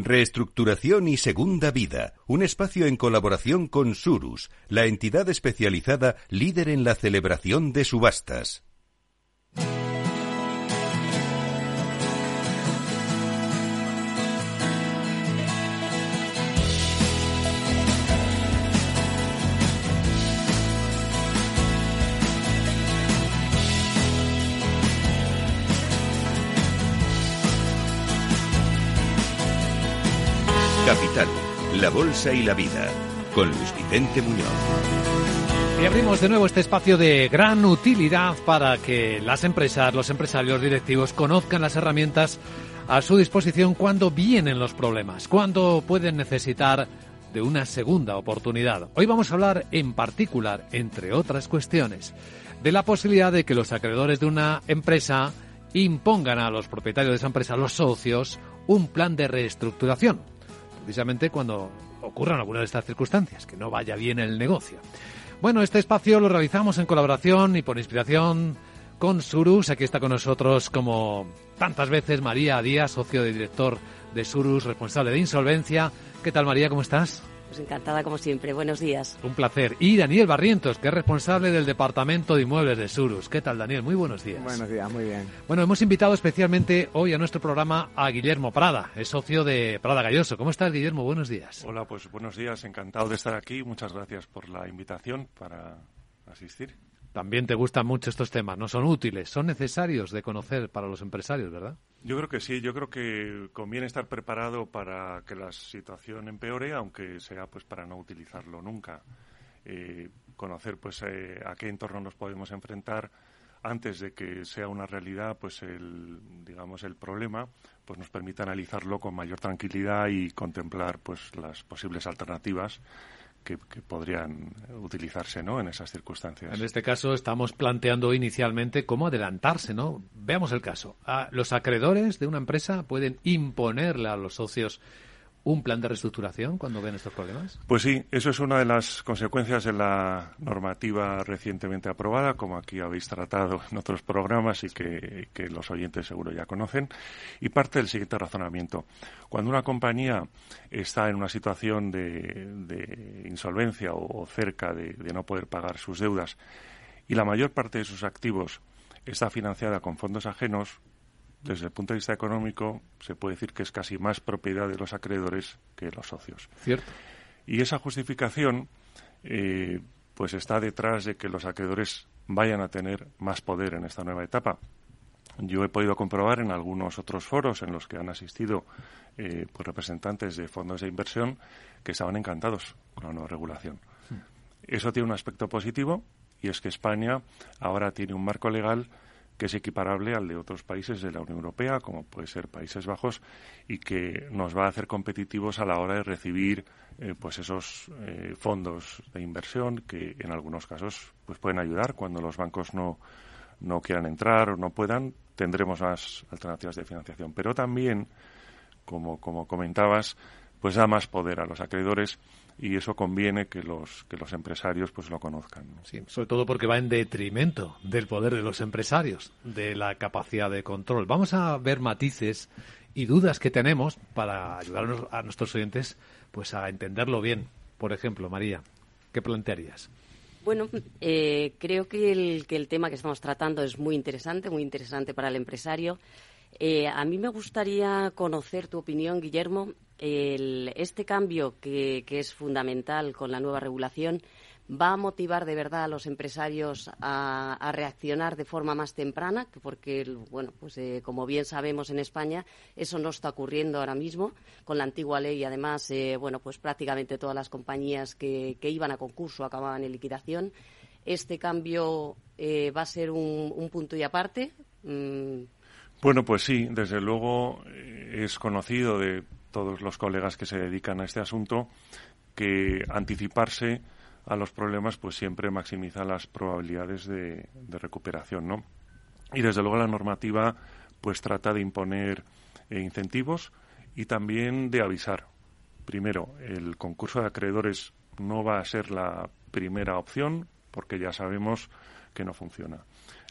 Reestructuración y Segunda Vida, un espacio en colaboración con Surus, la entidad especializada líder en la celebración de subastas. Capital, la Bolsa y la Vida, con Luis Vicente Muñoz. Y abrimos de nuevo este espacio de gran utilidad para que las empresas, los empresarios directivos conozcan las herramientas a su disposición cuando vienen los problemas, cuando pueden necesitar de una segunda oportunidad. Hoy vamos a hablar en particular, entre otras cuestiones, de la posibilidad de que los acreedores de una empresa impongan a los propietarios de esa empresa, los socios, un plan de reestructuración precisamente cuando ocurran algunas de estas circunstancias, que no vaya bien el negocio. Bueno, este espacio lo realizamos en colaboración y por inspiración con Surus. Aquí está con nosotros, como tantas veces, María Díaz, socio de director de Surus, responsable de insolvencia. ¿Qué tal, María? ¿Cómo estás? Pues encantada como siempre. Buenos días. Un placer. Y Daniel Barrientos, que es responsable del Departamento de Inmuebles de Surus. ¿Qué tal, Daniel? Muy buenos días. Buenos días, muy bien. Bueno, hemos invitado especialmente hoy a nuestro programa a Guillermo Prada, es socio de Prada Galloso. ¿Cómo estás, Guillermo? Buenos días. Hola, pues buenos días. Encantado de estar aquí. Muchas gracias por la invitación para asistir. También te gustan mucho estos temas, ¿no? Son útiles, son necesarios de conocer para los empresarios, ¿verdad? Yo creo que sí, yo creo que conviene estar preparado para que la situación empeore, aunque sea pues para no utilizarlo nunca. Eh, conocer pues eh, a qué entorno nos podemos enfrentar antes de que sea una realidad pues el digamos el problema pues nos permite analizarlo con mayor tranquilidad y contemplar pues las posibles alternativas que, podrían utilizarse ¿no? en esas circunstancias. En este caso estamos planteando inicialmente cómo adelantarse. ¿no? Veamos el caso. Ah, los acreedores de una empresa pueden imponerle a los socios un plan de reestructuración cuando ven estos problemas? Pues sí, eso es una de las consecuencias de la normativa recientemente aprobada, como aquí habéis tratado en otros programas y que, los oyentes seguro ya conocen, y parte del siguiente razonamiento. Cuando una compañía está en una situación de, insolvencia o, cerca de no poder pagar sus deudas y la mayor parte de sus activos está financiada con fondos ajenos, desde el punto de vista económico, se puede decir que es casi más propiedad de los acreedores que de los socios. Cierto. Y esa justificación, eh, pues está detrás de que los acreedores vayan a tener más poder en esta nueva etapa. Yo he podido comprobar en algunos otros foros en los que han asistido eh, pues representantes de fondos de inversión que estaban encantados con la nueva regulación. Eso tiene un aspecto positivo y es que España ahora tiene un marco legal que es equiparable al de otros países de la Unión Europea, como puede ser Países Bajos, y que nos va a hacer competitivos a la hora de recibir eh, pues esos eh, fondos de inversión que en algunos casos pues pueden ayudar cuando los bancos no, no quieran entrar o no puedan, tendremos más alternativas de financiación. Pero también, como, como comentabas, pues da más poder a los acreedores y eso conviene que los que los empresarios pues lo conozcan. Sí, sobre todo porque va en detrimento del poder de los empresarios, de la capacidad de control. Vamos a ver matices y dudas que tenemos para ayudar a nuestros oyentes pues a entenderlo bien. Por ejemplo, María, ¿qué plantearías? Bueno, eh, creo que el, que el tema que estamos tratando es muy interesante, muy interesante para el empresario. Eh, a mí me gustaría conocer tu opinión, Guillermo, este cambio que, es fundamental con la nueva regulación va a motivar de verdad a los empresarios a, reaccionar de forma más temprana, porque, bueno, pues eh, como bien sabemos en España, eso no está ocurriendo ahora mismo con la antigua ley. Además, eh, bueno, pues prácticamente todas las compañías que, iban a concurso acababan en liquidación. Este cambio eh, va a ser un, punto y aparte. Mm. Bueno, pues sí, desde luego es conocido de todos los colegas que se dedican a este asunto que anticiparse a los problemas pues siempre maximiza las probabilidades de, recuperación, ¿no? Y desde luego la normativa pues trata de imponer eh, incentivos y también de avisar. Primero, el concurso de acreedores no va a ser la primera opción porque ya sabemos que no funciona.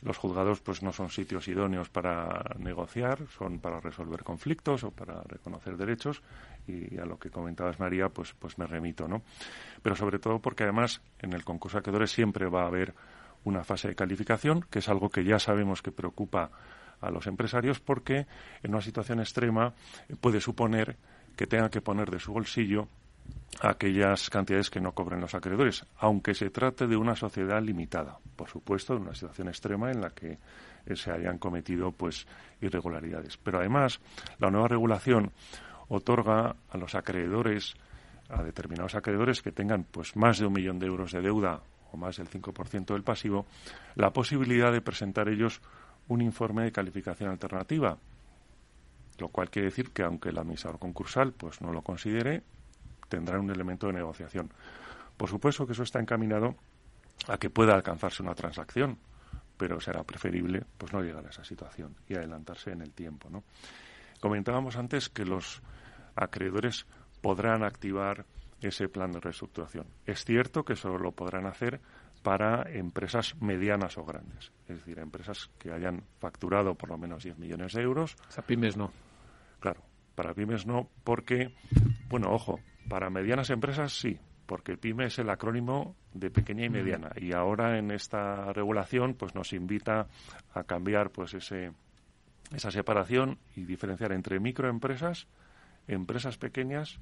Los juzgados pues no son sitios idóneos para negociar, son para resolver conflictos o para reconocer derechos y a lo que comentabas María pues pues me remito, ¿no? Pero sobre todo porque además en el concurso de acreedores siempre va a haber una fase de calificación, que es algo que ya sabemos que preocupa a los empresarios porque en una situación extrema puede suponer que tengan que poner de su bolsillo aquellas cantidades que no cobren los acreedores, aunque se trate de una sociedad limitada, por supuesto, en una situación extrema en la que eh, se hayan cometido pues irregularidades. Pero además, la nueva regulación otorga a los acreedores, a determinados acreedores que tengan pues más de un millón de euros de deuda o más del 5% del pasivo, la posibilidad de presentar ellos un informe de calificación alternativa, lo cual quiere decir que aunque el administrador concursal pues no lo considere, tendrán un elemento de negociación. Por supuesto que eso está encaminado a que pueda alcanzarse una transacción, pero será preferible pues no llegar a esa situación y adelantarse en el tiempo, ¿no? Comentábamos antes que los acreedores podrán activar ese plan de reestructuración. Es cierto que solo lo podrán hacer para empresas medianas o grandes, es decir, empresas que hayan facturado por lo menos 10 millones de euros. Sea, pymes no. Claro, para pymes no, porque, bueno, ojo, para medianas empresas sí, porque PYME es el acrónimo de pequeña y mediana. Y ahora en esta regulación pues nos invita a cambiar pues ese, esa separación y diferenciar entre microempresas, empresas pequeñas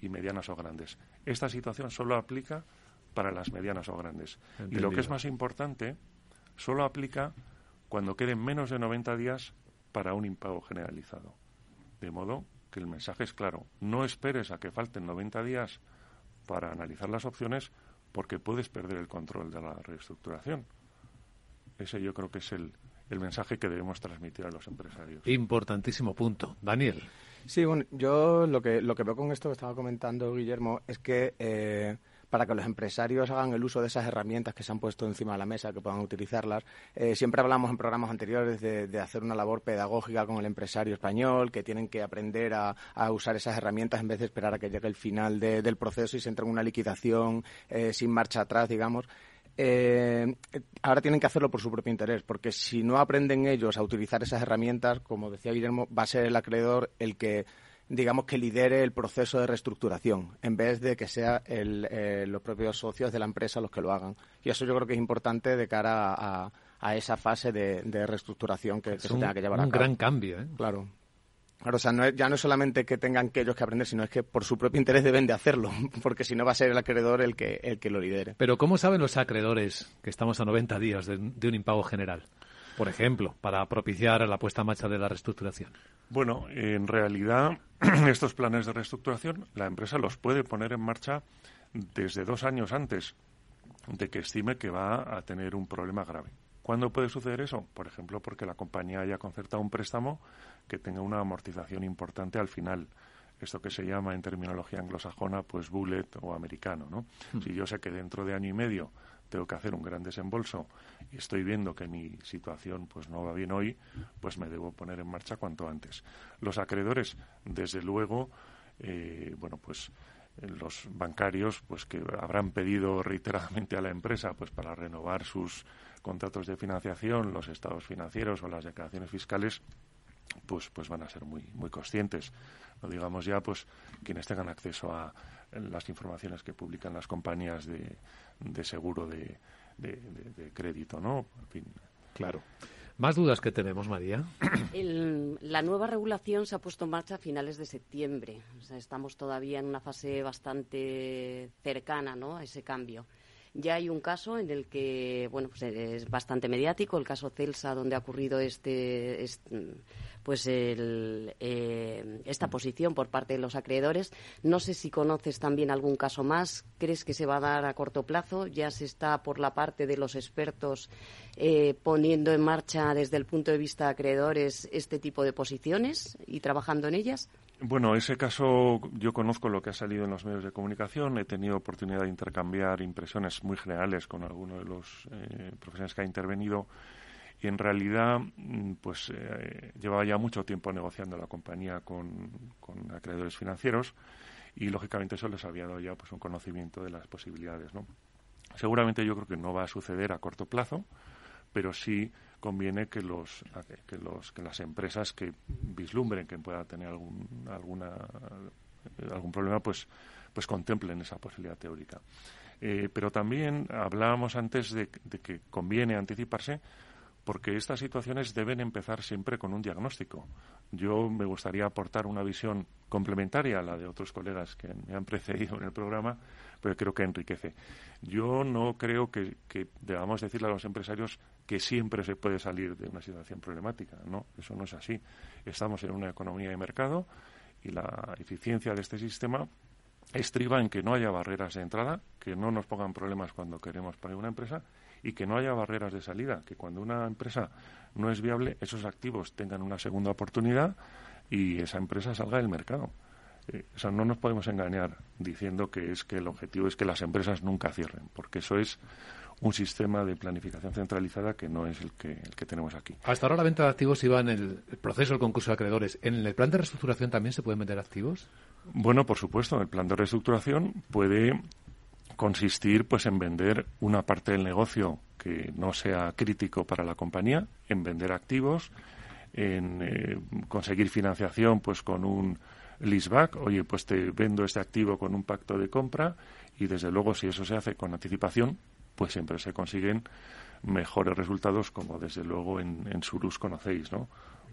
y medianas o grandes. Esta situación solo aplica para las medianas o grandes. Y lo que es más importante, solo aplica cuando queden menos de 90 días para un impago generalizado. De modo que el mensaje es claro. No esperes a que falten 90 días para analizar las opciones porque puedes perder el control de la reestructuración. Ese yo creo que es el, el mensaje que debemos transmitir a los empresarios. Importantísimo punto. Daniel. Sí, bueno, yo lo que, lo que veo con esto que estaba comentando Guillermo es que eh, para que los empresarios hagan el uso de esas herramientas que se han puesto encima de la mesa, que puedan utilizarlas. Eh, siempre hablamos en programas anteriores de, hacer una labor pedagógica con el empresario español, que tienen que aprender a, usar esas herramientas en vez de esperar a que llegue el final del proceso y se entre en una liquidación eh, sin marcha atrás, digamos. Eh, ahora tienen que hacerlo por su propio interés, porque si no aprenden ellos a utilizar esas herramientas, como decía Guillermo, va a ser el acreedor el que digamos, que lidere el proceso de reestructuración, en vez de que sea eh, los propios socios de la empresa los que lo hagan. Y eso yo creo que es importante de cara a, esa fase de, reestructuración que, se tenga que llevar a cabo. Un gran cambio, ¿eh? Claro. Claro, o sea, no ya no es solamente que tengan que ellos que aprender, sino es que por su propio interés deben de hacerlo, porque si no va a ser el acreedor el que, el que lo lidere. Pero ¿cómo saben los acreedores que estamos a 90 días de un impago general? Por ejemplo, para propiciar la puesta en marcha de la reestructuración? Bueno, en realidad estos planes de reestructuración la empresa los puede poner en marcha desde dos años antes de que estime que va a tener un problema grave. ¿Cuándo puede suceder eso? Por ejemplo, porque la compañía haya concertado un préstamo que tenga una amortización importante al final. Esto que se llama en terminología anglosajona, pues bullet o americano, ¿no? Hmm. Si yo sé que dentro de año y medio tengo que hacer un gran desembolso y estoy viendo que mi situación pues no va bien hoy, pues me debo poner en marcha cuanto antes. Los acreedores, desde luego, eh, bueno, pues los bancarios pues que habrán pedido reiteradamente a la empresa pues para renovar sus contratos de financiación, los estados financieros o las declaraciones fiscales pues pues van a ser muy muy conscientes no digamos ya pues quienes tengan acceso a las informaciones que publican las compañías de, de seguro de, de, crédito, ¿no? Claro. ¿Más dudas que tenemos, María? la nueva regulación se ha puesto en marcha a finales de septiembre. O sea, estamos todavía en una fase bastante cercana ¿no? a ese cambio. Ya hay un caso en el que, bueno, pues es bastante mediático, el caso Celsa, donde ha ocurrido este, pues el, eh, esta posición por parte de los acreedores. No sé si conoces también algún caso más. ¿Crees que se va a dar a corto plazo? Ya se está por la parte de los expertos eh, poniendo en marcha desde el punto de vista de acreedores este tipo de posiciones y trabajando en ellas. Bueno, ese caso yo conozco lo que ha salido en los medios de comunicación. He tenido oportunidad de intercambiar impresiones muy generales con algunos de los eh, profesionales que ha intervenido. Y en realidad, mm, pues eh, llevaba ya mucho tiempo negociando la compañía con, acreedores financieros y lógicamente eso les había dado ya pues un conocimiento de las posibilidades, ¿no? Seguramente yo creo que no va a suceder a corto plazo, pero sí conviene que los que los que las empresas que vislumbren que pueda tener algún alguna algún problema pues pues contemplen esa posibilidad teórica. Eh, pero también hablábamos antes de, que conviene anticiparse porque estas situaciones deben empezar siempre con un diagnóstico. Yo me gustaría aportar una visión complementaria a la de otros colegas que me han precedido en el programa, pero creo que enriquece. Yo no creo que, debamos decirle a los empresarios que siempre se puede salir de una situación problemática. No, eso no es así. Estamos en una economía de mercado y la eficiencia de este sistema estriba en que no haya barreras de entrada, que no nos pongan problemas cuando queremos poner una empresa y que no haya barreras de salida, que cuando una empresa no es viable, esos activos tengan una segunda oportunidad y esa empresa salga del mercado. Eh, o sea, no nos podemos engañar diciendo que es que el objetivo es que las empresas nunca cierren, porque eso es un sistema de planificación centralizada que no es el que, el que tenemos aquí. Hasta ahora la venta de activos iba en el proceso del concurso de acreedores. ¿En el plan de reestructuración también se pueden vender activos? Bueno, por supuesto. El plan de reestructuración puede consistir pues en vender una parte del negocio que no sea crítico para la compañía, en vender activos, en eh, conseguir financiación pues con un leaseback, oye, pues te vendo este activo con un pacto de compra y desde luego si eso se hace con anticipación, pues siempre se consiguen mejores resultados como desde luego en, en Surus conocéis, ¿no?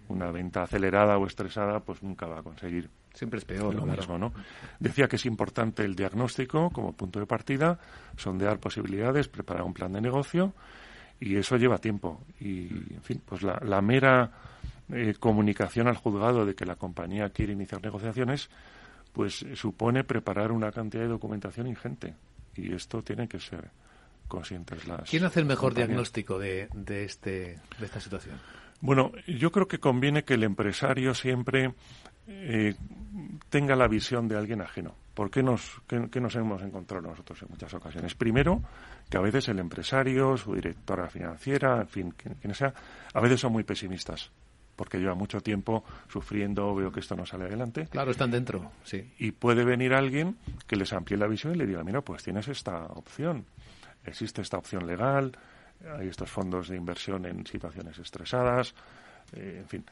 Una venta acelerada o estresada pues nunca va a conseguir Siempre es peor. Lo mismo, ¿no? Decía que es importante el diagnóstico como punto de partida, sondear posibilidades, preparar un plan de negocio y eso lleva tiempo. Y, en fin, pues la, la mera eh, comunicación al juzgado de que la compañía quiere iniciar negociaciones, pues supone preparar una cantidad de documentación ingente. Y esto tiene que ser conscientes las. ¿Quién hace el mejor diagnóstico de, de, este, de esta situación? Bueno, yo creo que conviene que el empresario siempre eh, tenga la visión de alguien ajeno. ¿Por qué nos, qué, nos hemos encontrado nosotros en muchas ocasiones? Primero, que a veces el empresario, su directora financiera, en fin, quien, sea, a veces son muy pesimistas porque lleva mucho tiempo sufriendo, veo que esto no sale adelante. Claro, están dentro, sí. Y puede venir alguien que les amplíe la visión y le diga, mira, pues tienes esta opción, existe esta opción legal, hay estos fondos de inversión en situaciones estresadas, eh, en fin.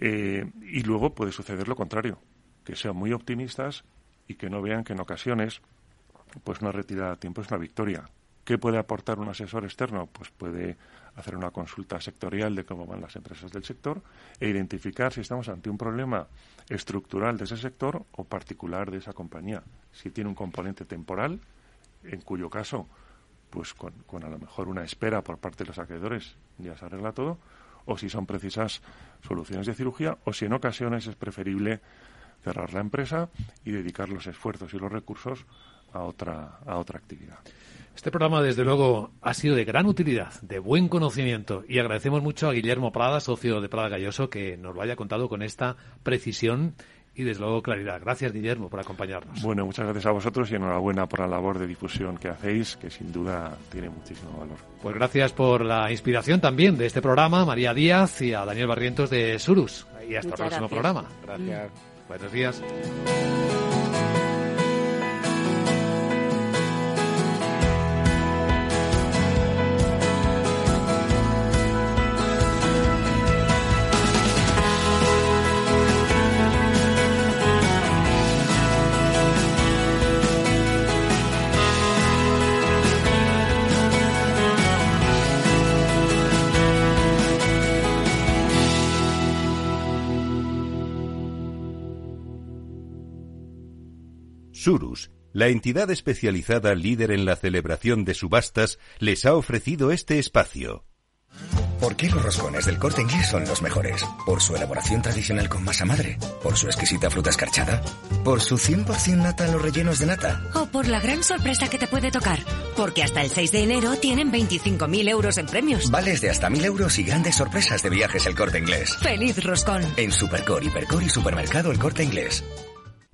Eh, y luego puede suceder lo contrario, que sean muy optimistas y que no vean que en ocasiones pues una retirada a tiempo es una victoria. ¿Qué puede aportar un asesor externo? Pues puede hacer una consulta sectorial de cómo van las empresas del sector e identificar si estamos ante un problema estructural de ese sector o particular de esa compañía. Si tiene un componente temporal, en cuyo caso, pues con, con a lo mejor una espera por parte de los acreedores ya se arregla todo, o si son precisas soluciones de cirugía o si en ocasiones es preferible cerrar la empresa y dedicar los esfuerzos y los recursos a otra, a otra actividad. Este programa, desde luego, ha sido de gran utilidad, de buen conocimiento, y agradecemos mucho a Guillermo Prada, socio de Prada Galloso, que nos lo haya contado con esta precisión y desde luego claridad. Gracias, Guillermo, por acompañarnos. Bueno, muchas gracias a vosotros y enhorabuena por la labor de difusión que hacéis, que sin duda tiene muchísimo valor. Pues gracias por la inspiración también de este programa, María Díaz y a Daniel Barrientos de Surus. Y hasta el próximo programa. Gracias. Buenos días. La entidad especializada líder en la celebración de subastas, les ha ofrecido este espacio. ¿Por qué los roscones del corte inglés son los mejores? ¿Por su elaboración tradicional con masa madre? ¿Por su exquisita fruta escarchada? ¿Por su 100% nata en los rellenos de nata? ¿O por la gran sorpresa que te puede tocar? Porque hasta el 6 de enero tienen 25.000 euros en premios. Vales de hasta 1.000 euros y grandes sorpresas de viajes el corte inglés. ¡Feliz roscón! En Supercore, Hipercore y Supermercado el corte inglés.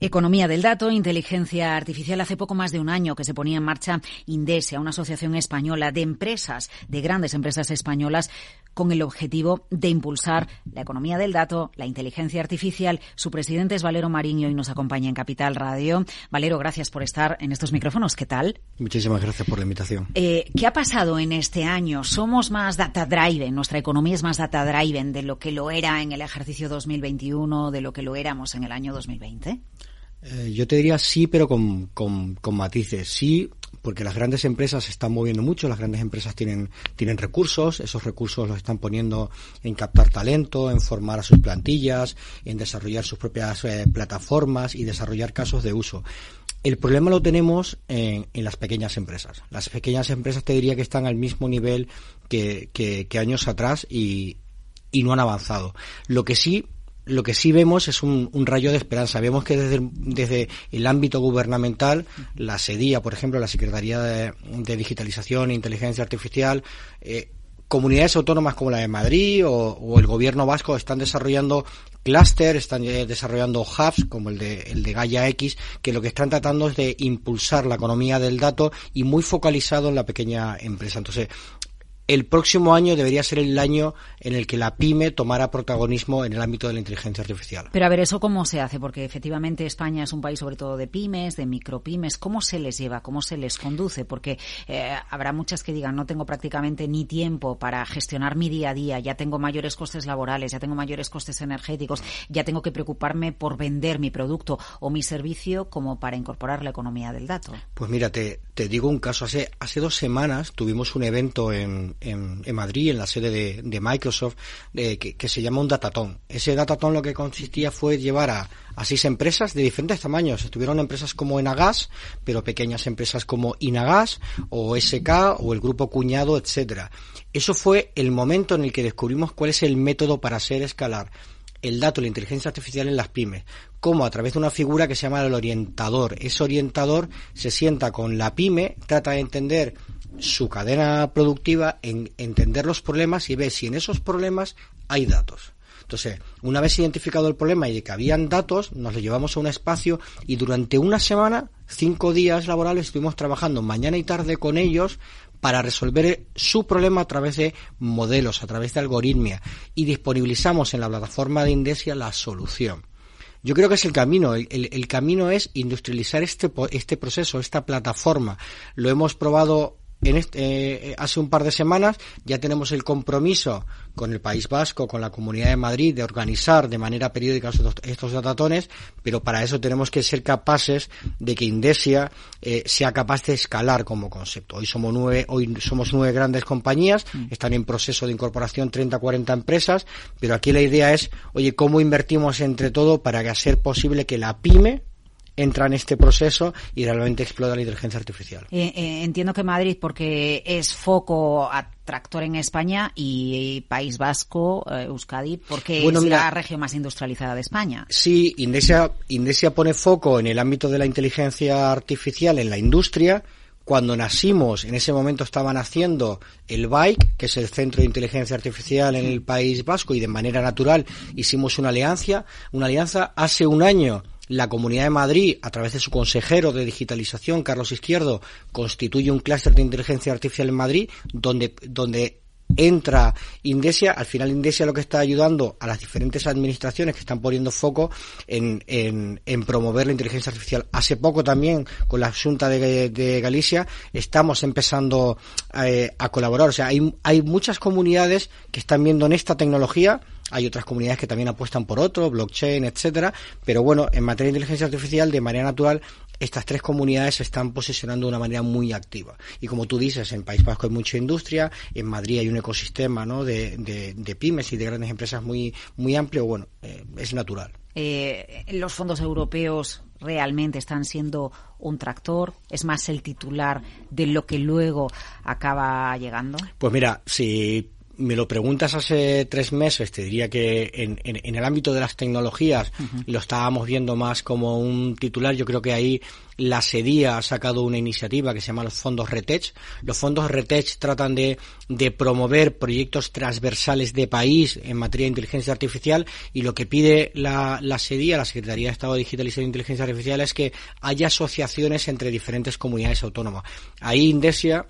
Economía del dato, inteligencia artificial. Hace poco más de un año que se ponía en marcha Indesa, una asociación española de empresas, de grandes empresas españolas, con el objetivo de impulsar la economía del dato, la inteligencia artificial. Su presidente es Valero Mariño y nos acompaña en Capital Radio. Valero, gracias por estar en estos micrófonos. ¿Qué tal? Muchísimas gracias por la invitación. Eh, ¿Qué ha pasado en este año? ¿Somos más data driven? ¿Nuestra economía es más data driven de lo que lo era en el ejercicio 2021, de lo que lo éramos en el año 2020? Eh, yo te diría sí, pero con, con, con, matices. Sí, porque las grandes empresas se están moviendo mucho, las grandes empresas tienen, tienen recursos, esos recursos los están poniendo en captar talento, en formar a sus plantillas, en desarrollar sus propias eh, plataformas y desarrollar casos de uso. El problema lo tenemos en, las pequeñas empresas. Las pequeñas empresas te diría que están al mismo nivel que, que, que años atrás y, y no han avanzado. Lo que sí lo que sí vemos es un, un, rayo de esperanza. Vemos que desde, desde el ámbito gubernamental, la SEDIA, por ejemplo, la Secretaría de, Digitalización e Inteligencia Artificial, eh, comunidades autónomas como la de Madrid o, el gobierno vasco están desarrollando clúster, están desarrollando hubs como el de, el de X, que lo que están tratando es de impulsar la economía del dato y muy focalizado en la pequeña empresa. Entonces, el próximo año debería ser el año en el que la pyme tomara protagonismo en el ámbito de la inteligencia artificial. Pero a ver, ¿eso cómo se hace? Porque efectivamente España es un país sobre todo de pymes, de micropymes. ¿Cómo se les lleva? ¿Cómo se les conduce? Porque eh, habrá muchas que digan, no tengo prácticamente ni tiempo para gestionar mi día a día, ya tengo mayores costes laborales, ya tengo mayores costes energéticos, ya tengo que preocuparme por vender mi producto o mi servicio como para incorporar la economía del dato. Pues mira, te, te digo un caso. Hace, hace dos semanas tuvimos un evento en en, Madrid, en la sede de, Microsoft, que, que, se llama un datatón. Ese datatón lo que consistía fue llevar a, a seis empresas de diferentes tamaños. Estuvieron empresas como Enagas, pero pequeñas empresas como Inagas o SK o el grupo Cuñado, etcétera. Eso fue el momento en el que descubrimos cuál es el método para hacer escalar el dato, la inteligencia artificial en las pymes, como a través de una figura que se llama el orientador. Ese orientador se sienta con la pyme, trata de entender su cadena productiva, en entender los problemas y ver si en esos problemas hay datos. Entonces, una vez identificado el problema y de que habían datos, nos lo llevamos a un espacio y durante una semana, cinco días laborales, estuvimos trabajando mañana y tarde con ellos para resolver su problema a través de modelos, a través de algoritmia y disponibilizamos en la plataforma de Indesia la solución. Yo creo que es el camino. El, el, el camino es industrializar este, este proceso, esta plataforma. Lo hemos probado en este, eh, hace un par de semanas ya tenemos el compromiso con el País Vasco, con la Comunidad de Madrid, de organizar de manera periódica estos, estos datatones, pero para eso tenemos que ser capaces de que Indesia eh, sea capaz de escalar como concepto. Hoy somos nueve, hoy somos nueve grandes compañías, mm. están en proceso de incorporación 30, 40 empresas, pero aquí la idea es, oye, ¿cómo invertimos entre todo para que hacer posible que la pyme entra en este proceso y realmente explota la inteligencia artificial. Eh, eh, entiendo que Madrid, porque es foco atractor en España y País Vasco, eh, Euskadi, porque bueno, es mira, la región más industrializada de España. Sí, Indesia, Indesia pone foco en el ámbito de la inteligencia artificial en la industria. Cuando nacimos, en ese momento estaban haciendo el BIKE, que es el Centro de Inteligencia Artificial en el País Vasco, y de manera natural hicimos una alianza. Una alianza hace un año la Comunidad de Madrid, a través de su consejero de digitalización, Carlos Izquierdo, constituye un clúster de inteligencia artificial en Madrid, donde, donde entra Indesia, al final Indesia lo que está ayudando a las diferentes administraciones que están poniendo foco en, en, en promover la inteligencia artificial. Hace poco también con la Junta de, Galicia estamos empezando eh, a colaborar. O sea, hay, hay muchas comunidades que están viendo en esta tecnología hay otras comunidades que también apuestan por otro, blockchain, etcétera, pero bueno, en materia de inteligencia artificial, de manera natural, estas tres comunidades se están posicionando de una manera muy activa. Y como tú dices, en País Vasco hay mucha industria, en Madrid hay un ecosistema ¿no? de, de, de pymes y de grandes empresas muy, muy amplio, bueno, eh, es natural. Eh, los fondos europeos realmente están siendo un tractor? ¿Es más el titular de lo que luego acaba llegando? Pues mira, si me lo preguntas hace tres meses, te diría que en, en, en el ámbito de las tecnologías uh -huh. lo estábamos viendo más como un titular. Yo creo que ahí la SEDIA ha sacado una iniciativa que se llama los fondos RETECH. Los fondos RETECH tratan de, de promover proyectos transversales de país en materia de inteligencia artificial y lo que pide la, la SEDIA, la Secretaría de Estado de Digitalización e Inteligencia Artificial, es que haya asociaciones entre diferentes comunidades autónomas. Ahí Indesia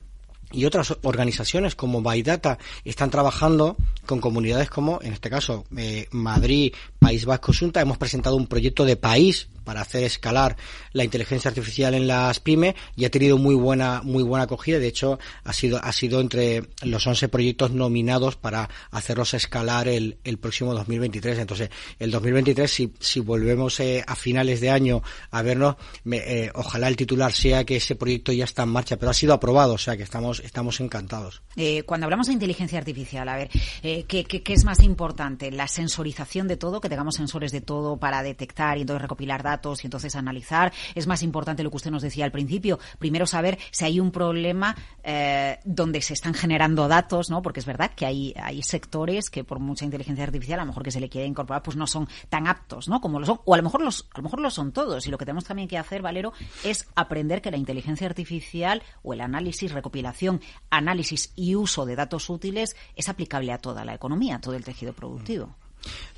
y otras organizaciones como Baidata están trabajando con comunidades como, en este caso, eh, Madrid, País Vasco, Junta. Hemos presentado un proyecto de país para hacer escalar la inteligencia artificial en las pymes y ha tenido muy buena muy buena acogida. De hecho, ha sido ha sido entre los 11 proyectos nominados para hacerlos escalar el, el próximo 2023. Entonces, el 2023, si, si volvemos eh, a finales de año a vernos, eh, ojalá el titular sea que ese proyecto ya está en marcha, pero ha sido aprobado, o sea que estamos estamos encantados. Eh, cuando hablamos de inteligencia artificial, a ver, eh, ¿qué, qué, es más importante? ¿La sensorización de todo, que tengamos sensores de todo para detectar y entonces recopilar datos y entonces analizar? ¿Es más importante lo que usted nos decía al principio? Primero saber si hay un problema eh, donde se están generando datos, ¿no? Porque es verdad que hay, hay sectores que por mucha inteligencia artificial, a lo mejor que se le quiere incorporar, pues no son tan aptos, ¿no? Como lo son, o a lo mejor los, a lo mejor lo son todos. Y lo que tenemos también que hacer, Valero, es aprender que la inteligencia artificial o el análisis, recopilación, análisis y uso de datos útiles es aplicable a toda la economía, a todo el tejido productivo.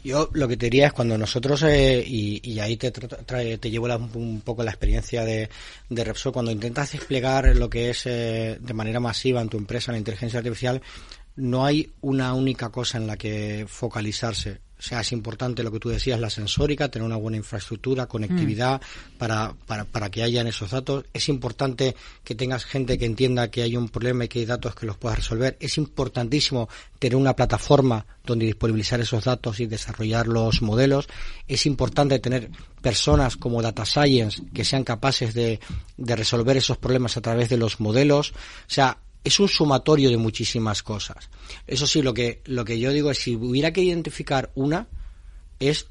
Yo lo que te diría es cuando nosotros, eh, y, ahí te, te llevo un poco la experiencia de, de, Repsol, cuando intentas desplegar lo que es eh, de manera masiva en tu empresa la inteligencia artificial, no hay una única cosa en la que focalizarse. O sea, es importante lo que tú decías, la sensórica, tener una buena infraestructura, conectividad mm. para, para, para que hayan esos datos. Es importante que tengas gente que entienda que hay un problema y que hay datos que los puedas resolver. Es importantísimo tener una plataforma donde disponibilizar esos datos y desarrollar los modelos. Es importante tener personas como Data Science que sean capaces de, de resolver esos problemas a través de los modelos. O sea, es un sumatorio de muchísimas cosas. Eso sí, lo que, lo que yo digo es si hubiera que identificar una, es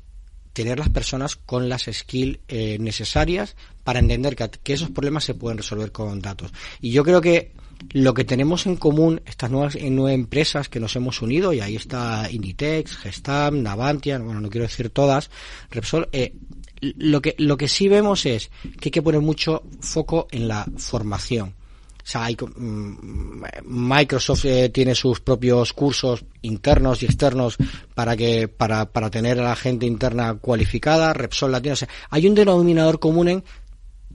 tener las personas con las skills eh, necesarias para entender que, esos problemas se pueden resolver con datos. Y yo creo que lo que tenemos en común estas nuevas, nueve empresas que nos hemos unido, y ahí está Inditex, Gestam, Navantia, bueno, no quiero decir todas, Repsol, eh, lo que, lo que sí vemos es que hay que poner mucho foco en la formación o sea, hay, mm, Microsoft eh, tiene sus propios cursos internos y externos para que para, para tener a la gente interna cualificada. Repsol la tiene. O sea, hay un denominador común en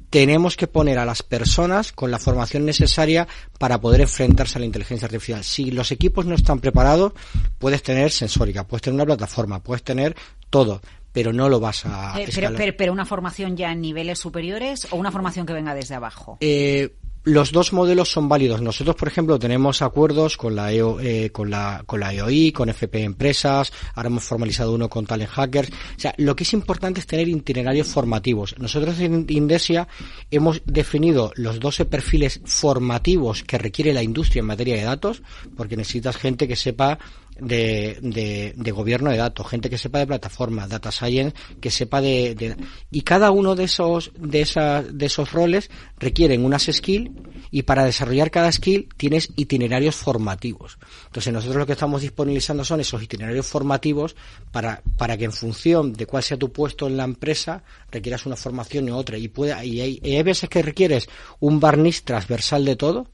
tenemos que poner a las personas con la formación necesaria para poder enfrentarse a la inteligencia artificial. Si los equipos no están preparados, puedes tener sensórica, puedes tener una plataforma, puedes tener todo, pero no lo vas a. Eh, pero, pero, pero, una formación ya en niveles superiores o una formación que venga desde abajo. Eh, los dos modelos son válidos. Nosotros, por ejemplo, tenemos acuerdos con la, EO, eh, con la, EOI, con FP Empresas, ahora hemos formalizado uno con Talent Hackers. O sea, lo que es importante es tener itinerarios formativos. Nosotros en Indesia hemos definido los 12 perfiles formativos que requiere la industria en materia de datos, porque necesitas gente que sepa de, de, gobierno de datos, gente que sepa de plataformas, data science, que sepa de, y cada uno de esos de esas de esos roles requieren unas skills y para desarrollar cada skill tienes itinerarios formativos. Entonces nosotros lo que estamos disponibilizando son esos itinerarios formativos para para que en función de cuál sea tu puesto en la empresa requieras una formación y otra y pueda y hay, y hay veces que requieres un barniz transversal de todo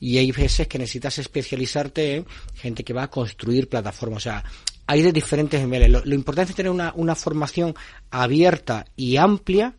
y hay veces que necesitas especializarte en gente que va a construir plataformas. O sea, hay de diferentes niveles. Lo, lo importante es tener una, una formación abierta y amplia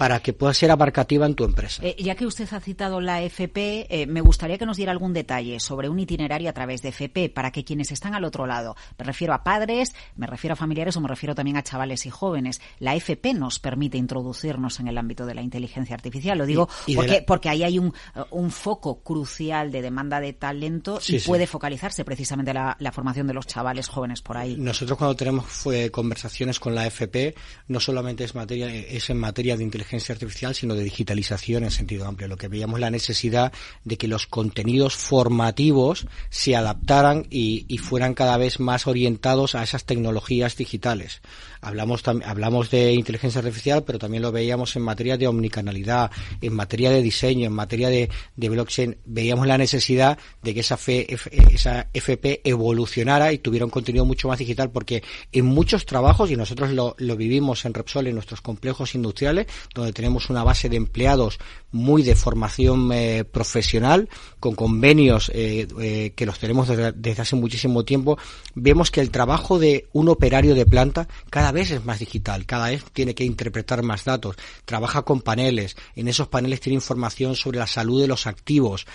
para que pueda ser abarcativa en tu empresa. Eh, ya que usted ha citado la FP, eh, me gustaría que nos diera algún detalle sobre un itinerario a través de FP para que quienes están al otro lado, me refiero a padres, me refiero a familiares o me refiero también a chavales y jóvenes, la FP nos permite introducirnos en el ámbito de la inteligencia artificial. Lo digo porque, porque ahí hay un, un, foco crucial de demanda de talento y puede focalizarse precisamente la, la, formación de los chavales jóvenes por ahí. Nosotros cuando tenemos fue, conversaciones con la FP, no solamente es, materia, es en materia de inteligencia inteligencia artificial, sino de digitalización en sentido amplio. Lo que veíamos la necesidad de que los contenidos formativos se adaptaran y, y fueran cada vez más orientados a esas tecnologías digitales. Hablamos, hablamos de inteligencia artificial, pero también lo veíamos en materia de omnicanalidad, en materia de diseño, en materia de, de blockchain. Veíamos la necesidad de que esa, esa FP evolucionara y tuviera un contenido mucho más digital, porque en muchos trabajos, y nosotros lo, lo vivimos en Repsol, en nuestros complejos industriales, donde tenemos una base de empleados muy de formación eh, profesional, con convenios eh, eh, que los tenemos desde, hace muchísimo tiempo, vemos que el trabajo de un operario de planta cada vez es más digital, cada vez tiene que interpretar más datos, trabaja con paneles, en esos paneles tiene información sobre la salud de los activos,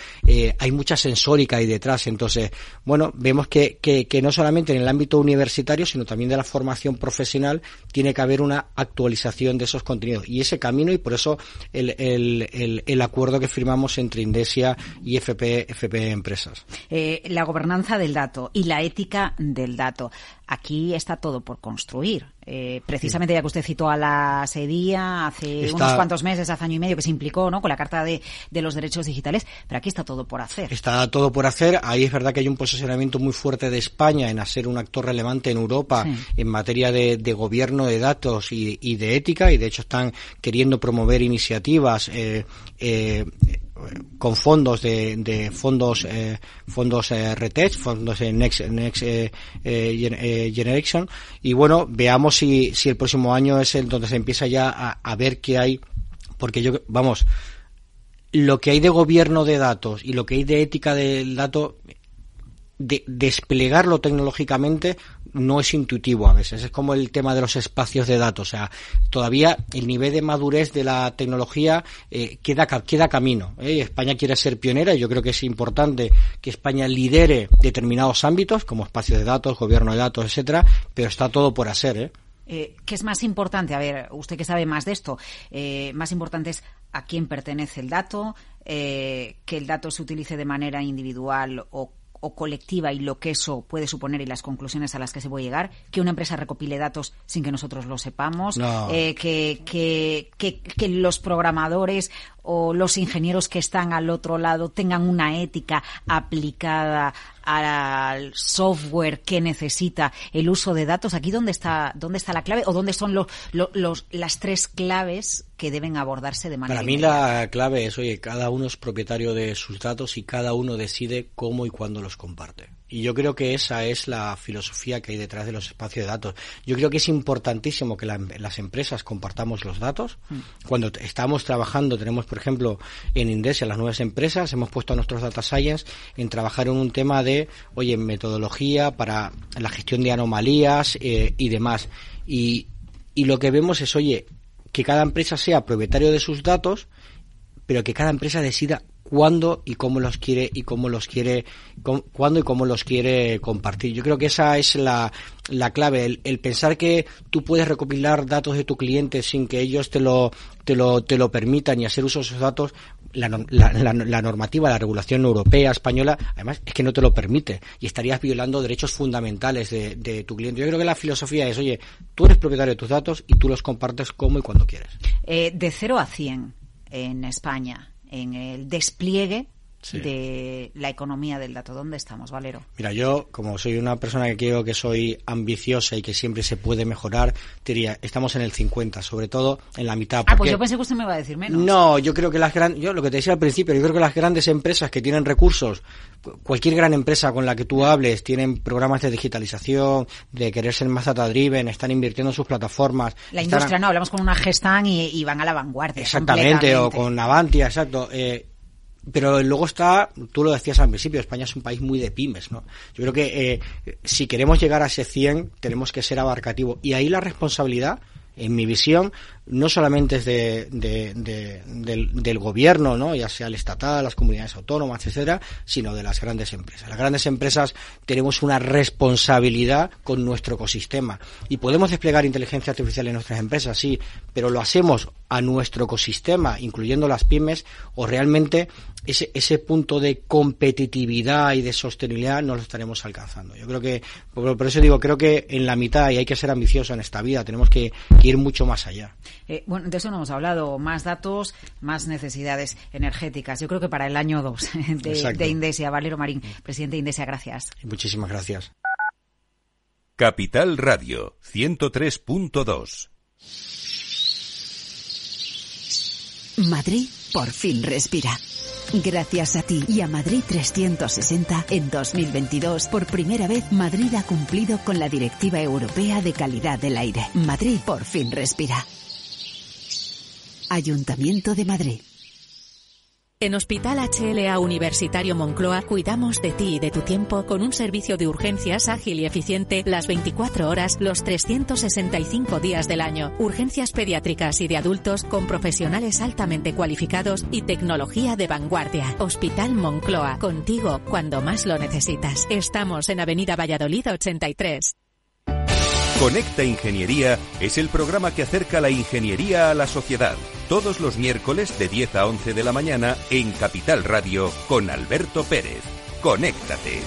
hay mucha sensórica ahí detrás, entonces, bueno, vemos que, que, no solamente en el ámbito universitario, sino también de la formación profesional, tiene que haber una actualización de esos contenidos. Y ese camino, y por eso el, el, acuerdo que firmamos entre Indesia y FP, FP Empresas. Eh, la gobernanza del dato y la ética del dato. Aquí está todo por construir. Eh, precisamente ya que usted citó a la SEDIA hace unos cuantos meses, hace año y medio, que se implicó ¿no? con la Carta de, los Derechos Digitales, pero aquí está todo por hacer. Está todo por hacer. Ahí es verdad que hay un posicionamiento muy fuerte de España en ser un actor relevante en Europa en materia de, gobierno de datos y, de ética, y de hecho están queriendo promover iniciativas eh, eh, con fondos de, de fondos eh, fondos eh, fondos Next, Next eh, eh, Generation. Y bueno veamos si, si el próximo año es el donde se empieza ya a, a ver qué hay porque yo vamos lo que hay de gobierno de datos y lo que hay de ética del dato de desplegarlo tecnológicamente no es intuitivo a veces. Es como el tema de los espacios de datos. O sea, todavía el nivel de madurez de la tecnología eh, queda, queda camino. ¿eh? España quiere ser pionera y yo creo que es importante que España lidere determinados ámbitos como espacios de datos, gobierno de datos, etcétera, pero está todo por hacer. ¿eh? Eh, ¿Qué es más importante? A ver, usted que sabe más de esto, eh, más importante es a quién pertenece el dato, que el dato se utilice de manera individual o o colectiva y lo que eso puede suponer y las conclusiones a las que se puede llegar, que una empresa recopile datos sin que nosotros lo sepamos, eh, que, que, que, los programadores o los ingenieros que están al otro lado tengan una ética aplicada al software que necesita el uso de datos. Aquí dónde está dónde está la clave o dónde son los, los las tres claves que deben abordarse de manera. Para mí la clave es oye cada uno es propietario de sus datos y cada uno decide cómo y cuándo los comparte. Y yo creo que esa es la filosofía que hay detrás de los espacios de datos. Yo creo que es importantísimo que las empresas compartamos los datos. Mm. Cuando estamos trabajando, tenemos, por ejemplo, en Indesia, las nuevas empresas, hemos puesto a nuestros data science en trabajar en un tema de, oye, metodología para la gestión de anomalías eh, y demás. Y, y lo que vemos es, oye, que cada empresa sea propietario de sus datos, pero que cada empresa decida cuándo y cómo los quiere y cómo los quiere cuándo y cómo los quiere compartir. Yo creo que esa es la, la clave, el, pensar que tú puedes recopilar datos de tu cliente sin que ellos te lo te lo te lo permitan y hacer uso de esos datos. La, la, normativa, la regulación europea, española, además es que no te lo permite y estarías violando derechos fundamentales de, de tu cliente. Yo creo que la filosofía es, oye, tú eres propietario de tus datos y tú los compartes como y cuando quieres. Eh, de 0 a 100 en España, en el despliegue de la economía del dato. ¿Dónde estamos, Valero? Mira, yo, como soy una persona que creo que soy ambiciosa y que siempre se puede mejorar, diría, estamos en el 50, sobre todo en la mitad. Ah, pues yo pensé que usted me iba a decir menos. No, yo creo que las grandes, yo lo que te decía al principio, yo creo que las grandes empresas que tienen recursos, cualquier gran empresa con la que tú hables, tienen programas de digitalización, de querer ser más data driven, están invirtiendo en sus plataformas. La industria no, hablamos con una Gestan y, van a la vanguardia. Exactamente, o con Avantia, exacto. Eh, pero luego está, tú lo decías al principio, España es un país muy de pymes, ¿no? Yo creo que eh, si queremos llegar a ese 100, tenemos que ser abarcativo. Y ahí la responsabilidad, en mi visión, no solamente es de, del, gobierno, ¿no? ya sea el estatal, las comunidades autónomas, etcétera, sino de las grandes empresas. Las grandes empresas tenemos una responsabilidad con nuestro ecosistema y podemos desplegar inteligencia artificial en nuestras empresas, sí, pero lo hacemos a nuestro ecosistema, incluyendo las pymes, o realmente ese, ese punto de competitividad y de sostenibilidad no lo estaremos alcanzando. Yo creo que, por, eso digo, creo que en la mitad, y hay que ser ambicioso en esta vida, tenemos que ir mucho más allá. Eh, bueno, de eso no hemos hablado. Más datos, más necesidades energéticas. Yo creo que para el año 2 de, Indesia. Valero Marín, presidente de Indesia, gracias. Muchísimas gracias. Capital Radio 103.2 Madrid por fin respira. Gracias a ti y a Madrid 360, en 2022, por primera vez, Madrid ha cumplido con la Directiva Europea de Calidad del Aire. Madrid por fin respira. Ayuntamiento de Madrid. En Hospital HLA Universitario Moncloa cuidamos de ti y de tu tiempo con un servicio de urgencias ágil y eficiente las 24 horas, los 365 días del año. Urgencias pediátricas y de adultos con profesionales altamente cualificados y tecnología de vanguardia. Hospital Moncloa, contigo cuando más lo necesitas. Estamos en Avenida Valladolid 83. Conecta Ingeniería es el programa que acerca la ingeniería a la sociedad. Todos los miércoles de 10 a 11 de la mañana en Capital Radio con Alberto Pérez. Conéctate.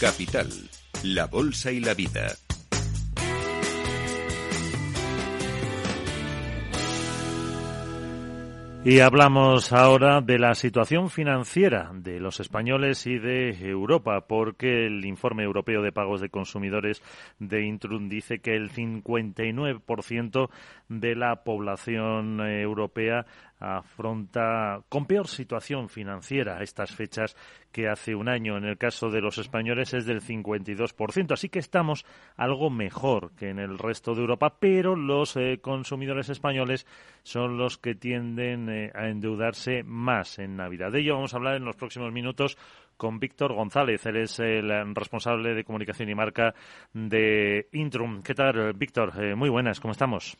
Capital, la Bolsa y la Vida. Y hablamos ahora de la situación financiera de los españoles y de Europa, porque el informe europeo de pagos de consumidores de Intrum dice que el 59% de la población europea afronta con peor situación financiera a estas fechas que hace un año. En el caso de los españoles es del 52%. Así que estamos algo mejor que en el resto de Europa, pero los eh, consumidores españoles son los que tienden eh, a endeudarse más en Navidad. De ello vamos a hablar en los próximos minutos con Víctor González. Él es el responsable de comunicación y marca de Intrum. ¿Qué tal, Víctor? Eh, muy buenas, ¿cómo estamos?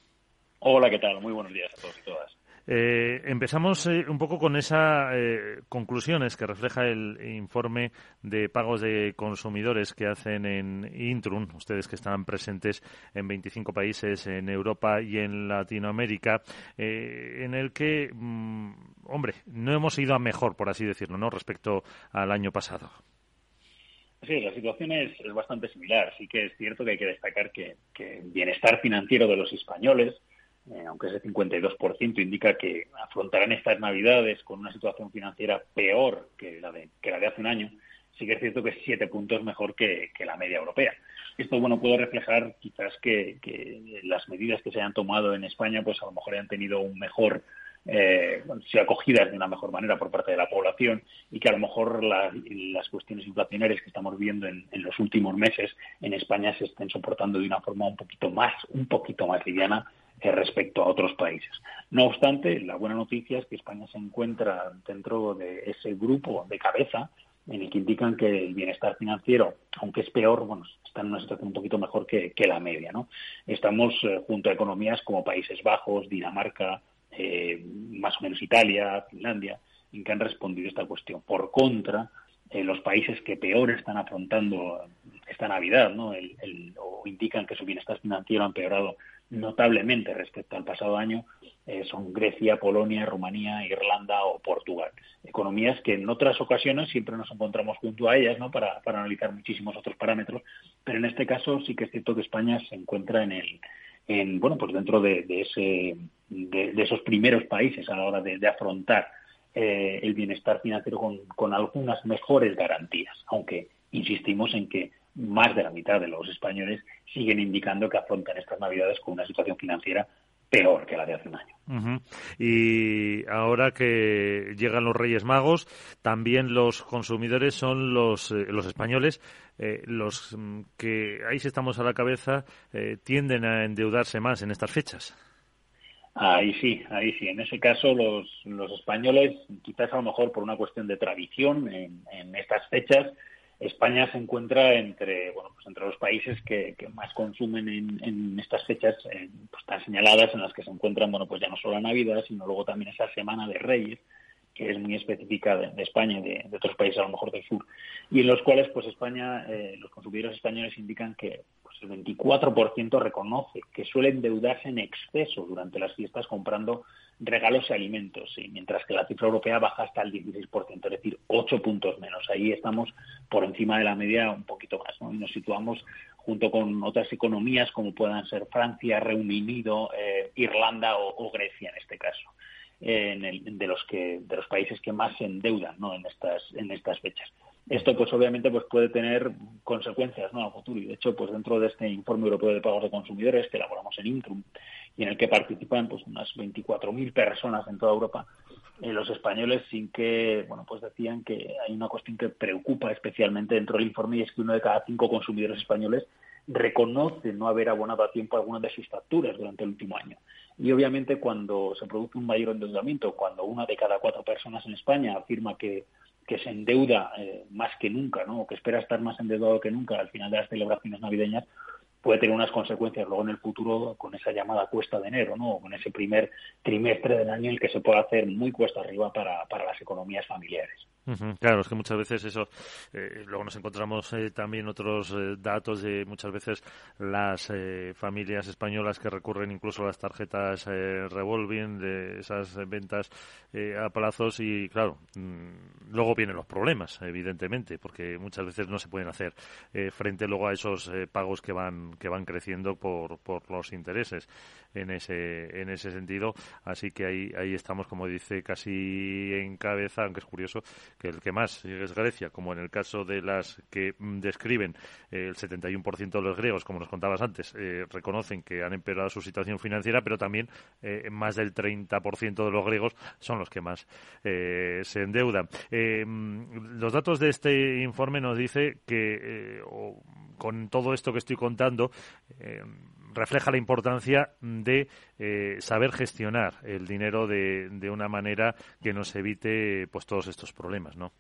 Hola, ¿qué tal? Muy buenos días a todos y todas. Eh, empezamos eh, un poco con esas eh, conclusiones que refleja el informe de pagos de consumidores que hacen en Intrum, ustedes que están presentes en 25 países en Europa y en Latinoamérica, en el que, mm, hombre, no hemos ido a mejor, por así decirlo, ¿no? respecto al año pasado. Sí, la situación es, bastante similar. Sí que es cierto que hay que destacar que, que el bienestar financiero de los españoles eh, aunque ese 52% indica que afrontarán estas Navidades con una situación financiera peor que la de, que la de hace un año, sí que es cierto que es siete puntos mejor que, la media europea. Esto, bueno, puede reflejar quizás que, las medidas que se hayan tomado en España, pues a lo mejor hayan tenido un mejor eh, acogidas de una mejor manera por parte de la población y que a lo mejor las cuestiones inflacionarias que estamos viendo en, en, los últimos meses en España se estén soportando de una forma un poquito más, un poquito más liviana respecto a otros países. No obstante, la buena noticia es que España se encuentra dentro de ese grupo de cabeza en el que indican que el bienestar financiero, aunque es peor, bueno, está en una situación un poquito mejor que, la media, ¿no? Estamos eh, junto a economías como Países Bajos, Dinamarca, eh, más o menos Italia, Finlandia, en que han respondido esta cuestión. Por contra, eh, los países que peor están afrontando esta Navidad, ¿no? o indican que su bienestar financiero ha empeorado notablemente respecto al pasado año eh, son Grecia, Polonia, Rumanía, Irlanda o Portugal. Economías que en otras ocasiones siempre nos encontramos junto a ellas ¿no? para, analizar muchísimos otros parámetros, pero en este caso sí que es cierto que España se encuentra en el en, bueno pues dentro de, ese de, esos primeros países a la hora de, afrontar eh, el bienestar financiero con, con algunas mejores garantías, aunque insistimos en que más de la mitad de los españoles siguen indicando que afrontan estas Navidades con una situación financiera peor que la de hace un año. Y ahora que llegan los Reyes Magos, también los consumidores son los, eh, los españoles, eh, los mm, que ahí si estamos a la cabeza, eh, tienden a endeudarse más en estas fechas. Ahí sí, ahí sí. En ese caso, los, los españoles, quizás a lo mejor por una cuestión de tradición en, en estas fechas, España se encuentra entre bueno pues entre los países que, más consumen en, estas fechas eh, pues tan señaladas en las que se encuentran bueno pues ya no solo la Navidad sino luego también esa semana de Reyes que es muy específica de, España y de, otros países a lo mejor del sur y en los cuales pues España eh, los consumidores españoles indican que pues el 24% reconoce que suele endeudarse en exceso durante las fiestas comprando regalos y alimentos, y mientras que la cifra europea baja hasta el 16%, es decir, 8 puntos menos. Ahí estamos por encima de la media un poquito más. Y nos situamos junto con otras economías como puedan ser Francia, Reino Unido, eh, Irlanda o, Grecia en este caso, en de los que de los países que más se endeudan, ¿no? En estas en estas fechas. Esto, pues obviamente, pues puede tener consecuencias, ¿no? A futuro. Y de hecho, pues dentro de este informe europeo de pagos de consumidores que elaboramos en Intrum en el que participan pues unas 24.000 personas en toda Europa, eh, los españoles sin que, bueno, pues decían que hay una cuestión que preocupa especialmente dentro del informe y es que uno de cada cinco consumidores españoles reconoce no haber abonado a tiempo algunas de sus facturas durante el último año. Y obviamente cuando se produce un mayor endeudamiento, cuando una de cada cuatro personas en España afirma que, que se endeuda eh, más que nunca, ¿no? o que espera estar más endeudado que nunca al final de las celebraciones navideñas, puede tener unas consecuencias luego en el futuro con esa llamada cuesta de enero, ¿no? con ese primer trimestre del año en el que se puede hacer muy cuesta arriba para, para las economías familiares. Claro, es que muchas veces eso, eh, luego nos encontramos eh, también otros eh, datos de muchas veces las familias españolas que recurren incluso a las tarjetas revolving de esas ventas a plazos y claro, mm, luego vienen los problemas, evidentemente, porque muchas veces no se pueden hacer frente luego a esos pagos que van que van creciendo por, por los intereses en ese en ese sentido, así que ahí ahí estamos como dice casi en cabeza, aunque es curioso que el que más es Grecia, como en el caso de las que mm, describen eh, el 71% de los griegos, como nos contabas antes, eh, reconocen que han empeorado su situación financiera, pero también eh, más del 30% de los griegos son los que más se endeudan. Mm, los datos de este informe nos dice que con todo esto que estoy contando, refleja la importancia de eh, saber gestionar el dinero de, de, una manera que nos evite pues todos estos problemas, ¿no?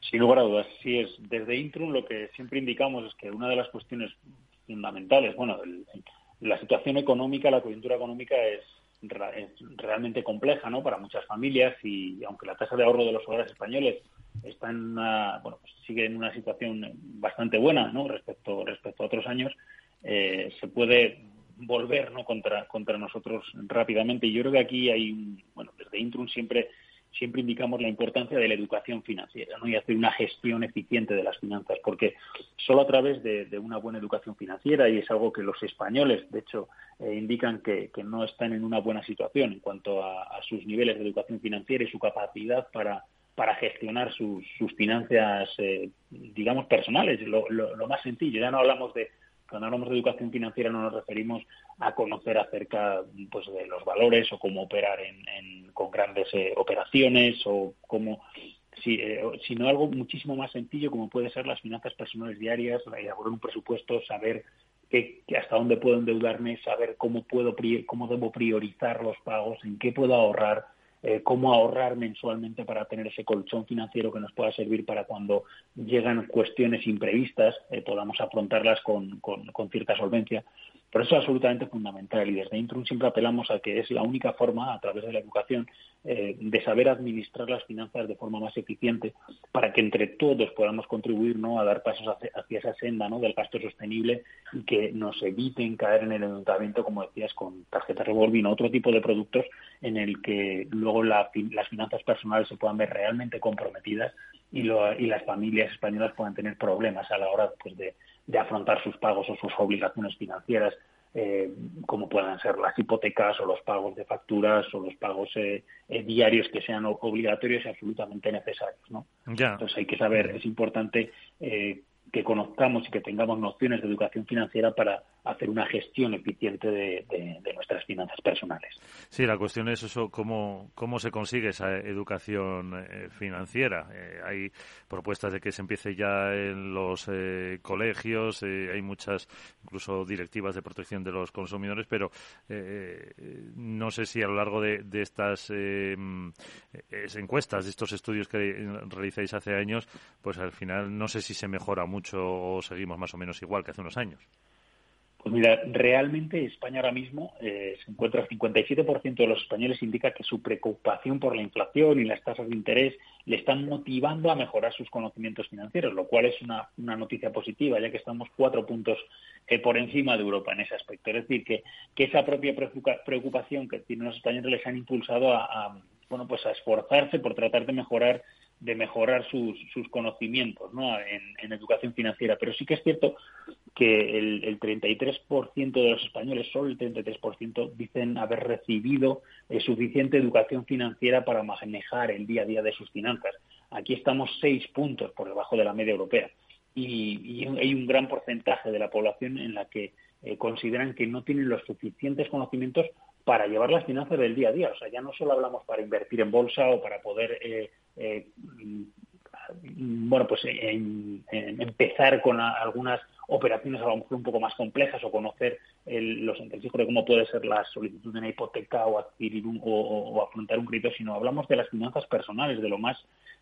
Sin lugar a dudas, sí es. Desde Intrum lo que siempre indicamos es que una de las cuestiones fundamentales, bueno, la situación económica, la coyuntura económica es, realmente compleja, ¿no? Para muchas familias y aunque la tasa de ahorro de los hogares españoles está en una, bueno, pues sigue en una situación bastante buena, ¿no? Respecto respecto a otros años, eh, se puede volver ¿no? contra, contra nosotros rápidamente. Y yo creo que aquí hay, bueno, desde Intrum siempre siempre indicamos la importancia de la educación financiera y hacer una gestión eficiente de las finanzas, porque solo a través de, una buena educación financiera, y es algo que los españoles, de hecho, eh, indican que, no están en una buena situación en cuanto a, sus niveles de educación financiera y su capacidad para, para gestionar sus, sus finanzas, eh, digamos, personales, lo, lo más sencillo. Ya no hablamos de cuando hablamos de educación financiera no nos referimos a conocer acerca pues, de los valores o cómo operar en, con grandes eh, operaciones o cómo eh, sino algo muchísimo más sencillo como puede ser las finanzas personales diarias, elaborar un presupuesto, saber que, hasta dónde puedo endeudarme, saber cómo puedo cómo debo priorizar los pagos, en qué puedo ahorrar, eh, cómo ahorrar mensualmente para tener ese colchón financiero que nos pueda servir para cuando llegan cuestiones imprevistas eh, podamos afrontarlas con, con, cierta solvencia. Por eso es absolutamente fundamental y desde Intrum siempre apelamos a que es la única forma, a través de la educación, eh, de saber administrar las finanzas de forma más eficiente para que entre todos podamos contribuir ¿no? a dar pasos hacia, esa senda ¿no? del gasto sostenible y que nos eviten caer en el endeudamiento, como decías, con tarjeta revolving o otro tipo de productos en el que luego las finanzas personales se puedan ver realmente comprometidas y, y las familias españolas puedan tener problemas a la hora pues, de de afrontar sus pagos o sus obligaciones financieras, eh, como puedan ser las hipotecas o los pagos de facturas o los pagos eh, eh, diarios que sean obligatorios y absolutamente necesarios. ¿no? Entonces hay que saber, es importante que conozcamos y que tengamos nociones de educación financiera para hacer una gestión eficiente de, nuestras finanzas personales. Sí, la cuestión es eso, cómo, cómo se consigue esa educación eh, financiera. Eh, hay propuestas de que se empiece ya en los eh, colegios, hay muchas, incluso directivas de protección de los consumidores, pero no sé si a lo largo de, de estas encuestas, de estos estudios que realizáis hace años, pues al final no sé si se mejora mucho o seguimos más o menos igual que hace unos años. Pues mira, realmente España ahora mismo eh, se encuentra el 57% de los españoles indica que su preocupación por la inflación y las tasas de interés le están motivando a mejorar sus conocimientos financieros, lo cual es una, noticia positiva, ya que estamos cuatro puntos eh, por encima de Europa en ese aspecto. Es decir, que, que esa propia preocupación que tienen los españoles les han impulsado a, bueno, pues a esforzarse por tratar de mejorar de mejorar sus, sus conocimientos ¿no? en, educación financiera. Pero sí que es cierto que el, el 33% de los españoles, solo el 33%, dicen haber recibido suficiente educación financiera para manejar el día a día de sus finanzas. Aquí estamos seis puntos por debajo de la media europea. Y, hay un gran porcentaje de la población en la que eh, consideran que no tienen los suficientes conocimientos para llevar las finanzas del día a día. O sea, ya no solo hablamos para invertir en bolsa o para poder eh, eh, bueno, pues empezar con algunas operaciones a lo mejor un poco más complejas o conocer los entresijos de cómo puede ser la solicitud de una hipoteca o adquirir un, o, afrontar un crédito, sino hablamos de las finanzas personales, de lo más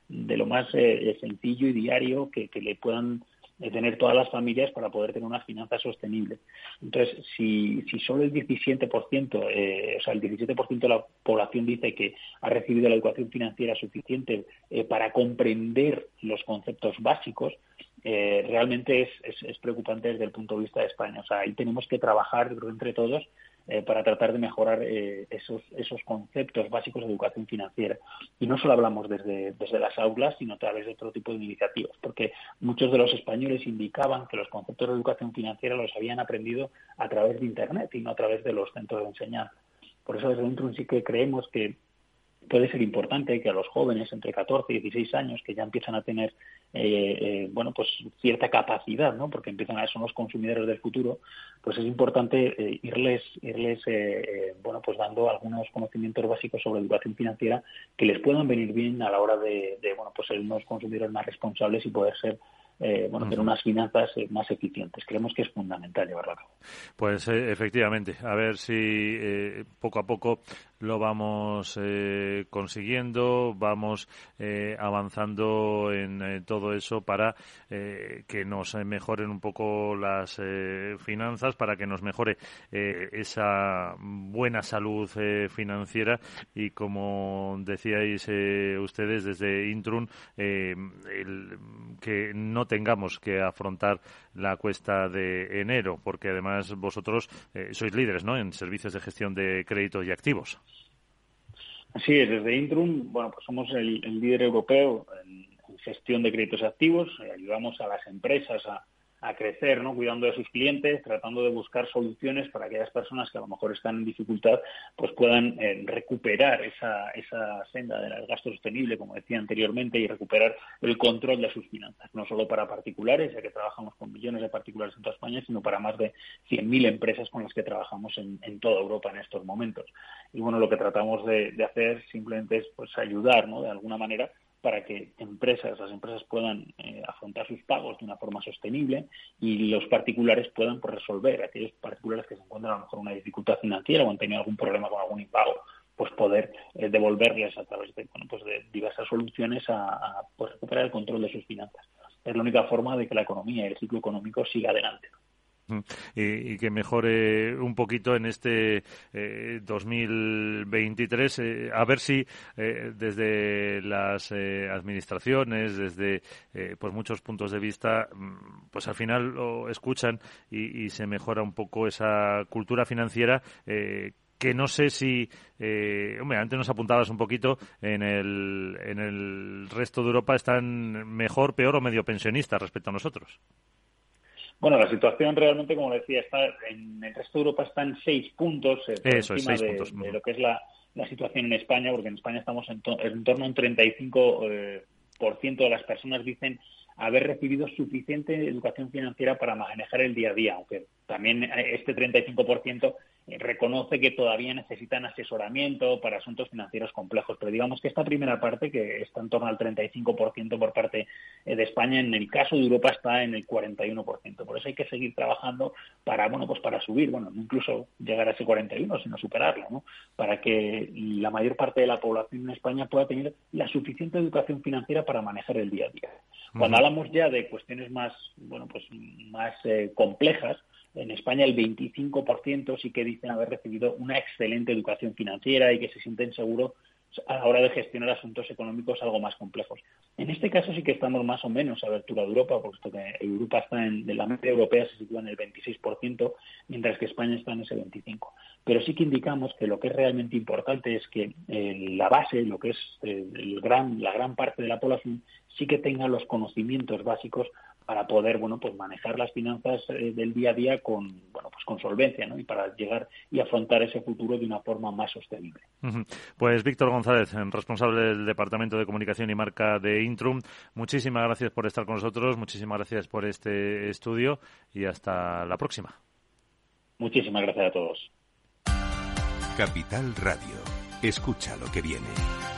de lo más eh, sencillo y diario que, que le puedan de tener todas las familias para poder tener una finanza sostenible. Entonces, si, si solo el 17%, eh, o sea, el 17% de la población dice que ha recibido la educación financiera suficiente eh, para comprender los conceptos básicos, eh, realmente es, es, es, preocupante desde el punto de vista de España. O sea, ahí tenemos que trabajar entre todos eh, para tratar de mejorar eh, esos, esos conceptos básicos de educación financiera. Y no solo hablamos desde, desde las aulas, sino a través de otro tipo de iniciativas, porque muchos de los españoles indicaban que los conceptos de educación financiera los habían aprendido a través de Internet y no a través de los centros de enseñanza. Por eso desde dentro sí que creemos que puede ser importante que a los jóvenes entre 14 y 16 años que ya empiezan a tener eh, eh, bueno pues cierta capacidad no porque empiezan a ser los consumidores del futuro pues es importante eh, irles irles bueno pues dando algunos conocimientos básicos sobre educación financiera que les puedan venir bien a la hora de, de bueno pues ser unos consumidores más responsables y poder ser eh, bueno, tener unas finanzas eh, más eficientes. Creemos que es fundamental llevarlo a cabo. Pues eh, efectivamente, a ver si eh, poco a poco lo vamos consiguiendo, vamos avanzando en todo eso para que nos mejoren un poco las finanzas, para que nos mejore esa buena salud financiera y como decíais ustedes desde Intrun, el, que no tengamos que afrontar la cuesta de enero, porque además vosotros eh, sois líderes ¿no? en servicios de gestión de créditos y activos. Así es, desde Intrum, bueno, pues somos el, líder europeo en, gestión de créditos activos, eh, ayudamos a las empresas a, a crecer, ¿no? Cuidando de sus clientes, tratando de buscar soluciones para que aquellas personas que a lo mejor están en dificultad, pues puedan eh, recuperar esa, esa senda del gasto sostenible, como decía anteriormente, y recuperar el control de sus finanzas, no solo para particulares, ya que trabajamos con millones de particulares en toda España, sino para más de 100.000 empresas con las que trabajamos en, en, toda Europa en estos momentos. Y bueno, lo que tratamos de, de hacer simplemente es pues ayudar, ¿no? De alguna manera para que empresas, las empresas puedan eh, afrontar sus pagos de una forma sostenible y los particulares puedan pues, resolver aquellos particulares que se encuentran a lo mejor una dificultad financiera o han tenido algún problema con algún impago pues poder eh, devolverles a través de bueno, pues de diversas soluciones a, pues, recuperar el control de sus finanzas. Es la única forma de que la economía y el ciclo económico siga adelante y, que mejore un poquito en este 2023. Eh, eh, a ver si eh, desde las administraciones, desde pues muchos puntos de vista, mm, pues al final lo escuchan y, se mejora un poco esa cultura financiera que no sé si, hombre, antes nos apuntabas un poquito, en el, en el resto de Europa están mejor, peor o medio pensionistas respecto a nosotros. Bueno, la situación realmente, como decía, está en el resto de Europa está en seis puntos eh, encima de, lo que es la, situación en España, porque en España estamos en, torno a un 35% eh, por ciento de las personas dicen haber recibido suficiente educación financiera para manejar el día a día, aunque también este 35% reconoce que todavía necesitan asesoramiento para asuntos financieros complejos. Pero digamos que esta primera parte, que está en torno al 35% por parte eh, de España, en el caso de Europa está en el 41%. Por eso hay que seguir trabajando para, bueno, pues para subir, bueno, no incluso llegar a ese 41, sino superarlo, ¿no? Para que la mayor parte de la población en España pueda tener la suficiente educación financiera para manejar el día a día. Cuando hablamos ya de cuestiones más, bueno, pues más eh, complejas, en España el 25% sí que dicen haber recibido una excelente educación financiera y que se sienten seguros a la hora de gestionar asuntos económicos algo más complejos. En este caso sí que estamos más o menos a abertura de Europa, puesto que Europa está en, de la media europea se sitúa en el 26%, mientras que España está en ese 25%. Pero sí que indicamos que lo que es realmente importante es que eh, la base, lo que es eh, el gran, la gran parte de la población, sí que tenga los conocimientos básicos para poder bueno pues manejar las finanzas eh, del día a día con bueno pues con solvencia ¿no? y para llegar y afrontar ese futuro de una forma más sostenible. Pues Víctor González, responsable del Departamento de Comunicación y Marca de Intrum, muchísimas gracias por estar con nosotros, muchísimas gracias por este estudio y hasta la próxima. Muchísimas gracias a todos. Capital Radio. Escucha lo que viene.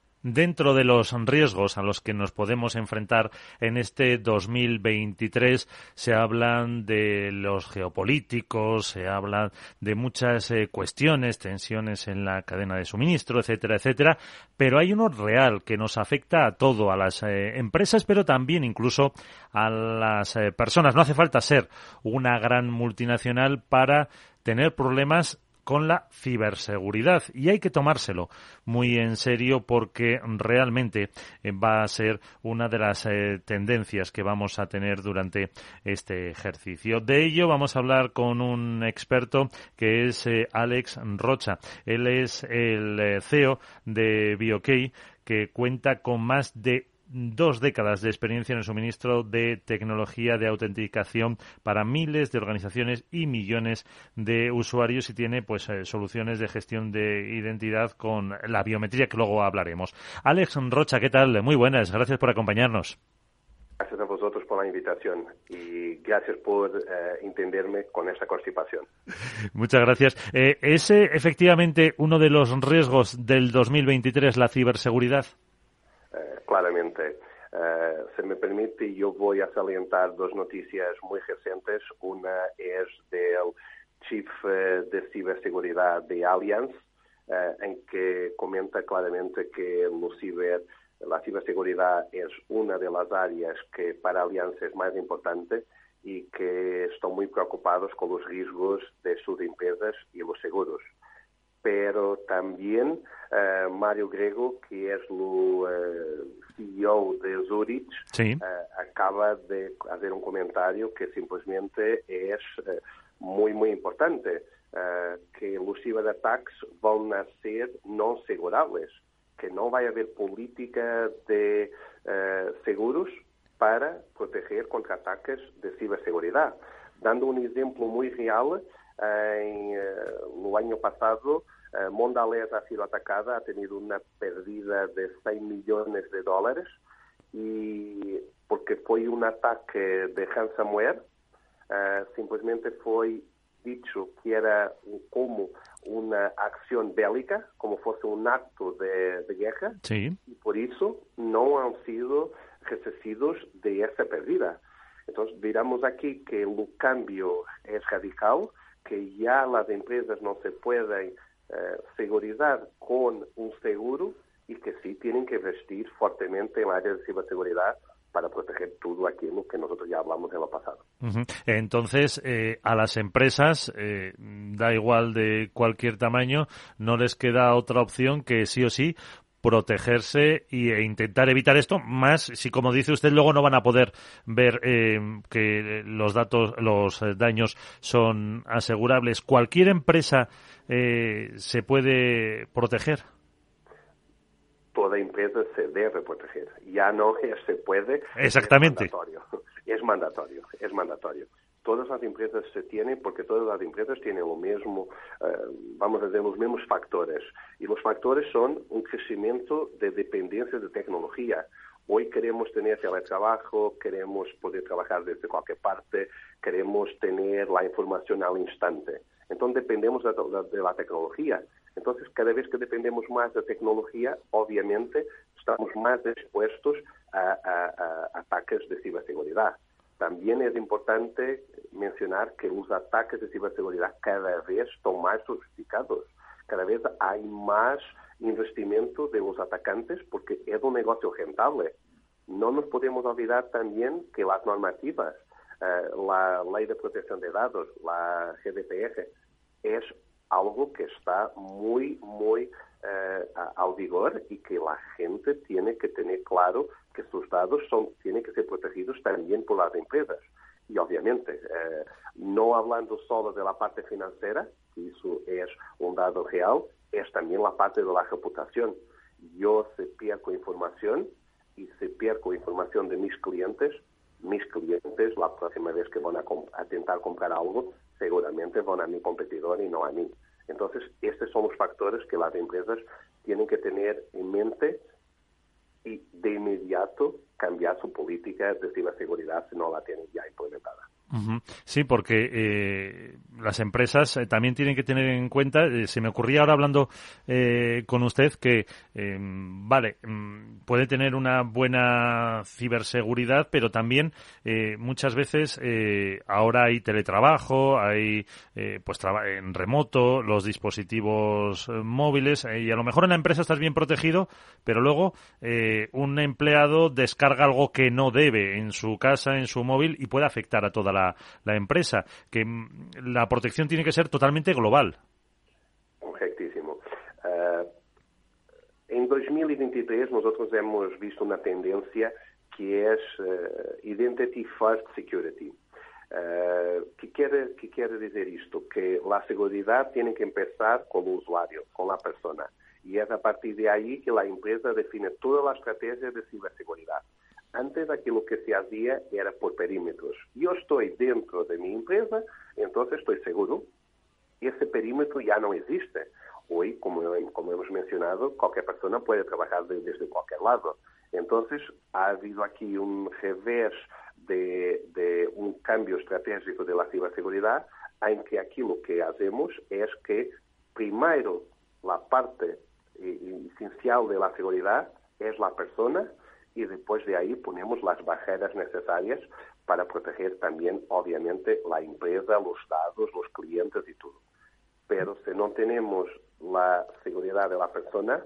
dentro de los riesgos a los que nos podemos enfrentar en este 2023 se hablan de los geopolíticos, se habla de muchas eh, cuestiones, tensiones en la cadena de suministro, etcétera, etcétera, pero hay uno real que nos afecta a todo, a las eh, empresas, pero también incluso a las eh, personas. No hace falta ser una gran multinacional para tener problemas con la ciberseguridad y hay que tomárselo muy en serio porque realmente eh, va a ser una de las eh, tendencias que vamos a tener durante este ejercicio. De ello vamos a hablar con un experto que es eh, Alex Rocha. Él es el CEO de BioKey que cuenta con más de dos décadas de experiencia en el suministro de tecnología de autenticación para miles de organizaciones y millones de usuarios y tiene pues eh, soluciones de gestión de identidad con la biometría que luego hablaremos. Alex Rocha, ¿qué tal? Muy buenas, gracias por acompañarnos. Gracias a vosotros por la invitación y gracias por eh, entenderme con esta constipación. Muchas gracias. Eh, ¿Es efectivamente uno de los riesgos del 2023 la ciberseguridad? Claramente. Uh, se me permite, yo voy a salientar dos noticias muy recientes. Una es del Chief eh, de Ciberseguridad de Allianz, uh, en que comenta claramente que la ciberseguridad es una de las áreas que para Allianz es más importante y que están muy preocupados con los riesgos de sus empresas y los seguros pero también uh, Mário Grego, que es el uh, CEO de Zurich, sí. uh, acaba de hacer un comentario que simplesmente es muy, muy importante, que los ciberataques van a ser no segurables, que no va a haber política de seguros para proteger contra ataques de ciberseguridad. Dando un ejemplo muy real, en, no año pasado, Uh, Mondelez ha sido atacada, ha tenido una pérdida de 6 millones de dólares y porque fue un ataque de ransomware, uh, simplesmente fue dicho que era como una acción bélica, como fuese un acto de, de guerra, sí. y por eso no han sido resistidos de esa pérdida. Entonces, diramos aquí que el cambio es radical, que ya las empresas no se pueden eh, seguridad con un seguro y que sí tienen que vestir fuertemente en el área de ciberseguridad para proteger todo aquello que nosotros ya hablamos en lo pasado. Entonces, eh, a las empresas, eh, da igual de cualquier tamaño, no les queda otra opción que sí o sí protegerse e intentar evitar esto, más si como dice usted luego no van a poder ver eh, que los datos, los daños son asegurables. Cualquier empresa eh, se puede proteger. Toda empresa se debe proteger. Ya no se puede. Exactamente. Es mandatorio. Es mandatorio. Es mandatorio todas las empresas se tienen porque todas las empresas tienen lo mismo, uh, vamos a decir, los mismos factores. Y los factores son un crecimiento de dependencia de tecnología, Hoy queremos tener teletrabajo, queremos poder trabajar desde cualquier parte, queremos tener la información al instante. Entonces dependemos de, la tecnología. Entonces, cada vez que dependemos más de tecnología, obviamente estamos más expuestos a ataques de ciberseguridad. También es importante mencionar que los ataques de ciberseguridad cada vez son más sofisticados. Cada vez hay más investimento de los atacantes porque es un negocio rentable. No nos podemos olvidar también que las normativas, eh, la Ley de Protección de Datos, la GDPR, es algo que está muy, muy eh, al vigor y que la gente tiene que tener claro que sus datos son, tienen que ser protegidos también por las empresas. Y obviamente, eh, no hablando solo de la parte financiera, que eso es un dado real, es también la parte de la reputación. Yo se pierdo información y se pierdo información de mis clientes, mis clientes la próxima vez que van a, a comprar algo, seguramente van a mi competidor y no a mí. Entonces, estos son los factores que las empresas tienen que tener en mente y de inmediato cambiar su política de ciberseguridad si no la tienen ya implementada. Sí, porque eh, las empresas eh, también tienen que tener en cuenta, eh, se me ocurría ahora hablando con usted que, vale, mm, puede tener una buena ciberseguridad, pero también muchas veces ahora hay teletrabajo, hay pues en remoto, los dispositivos móviles, y a lo mejor en la empresa estás bien protegido, pero luego un empleado descarga algo que no debe en su casa, en su móvil, y puede afectar a toda la la, empresa, que mm, la protección tiene que ser totalmente global. Correctísimo. Uh, en 2023 nosotros hemos visto una tendencia que es uh, Identity First Security. Uh, ¿qué, quiere, ¿Qué quiere decir esto? Que la seguridad tiene que empezar con el usuario, con la persona. Y es a partir de ahí que la empresa define toda la estrategia de ciberseguridad. Antes aquilo que se hacía era por perímetros. Yo estoy dentro de mi empresa, entonces estoy seguro. Ese perímetro ya no existe. Hoy, como, como hemos mencionado, cualquier persona puede trabajar de, desde cualquier lado. Entonces, ha habido aquí un revés de, de cambio estratégico de la ciberseguridad en que aquilo que hacemos es que primero la parte esencial de la seguridad es la persona y después de ahí ponemos las barreras necesarias para proteger también, obviamente, la empresa, los datos, los clientes y todo. Pero si no tenemos la seguridad de la persona,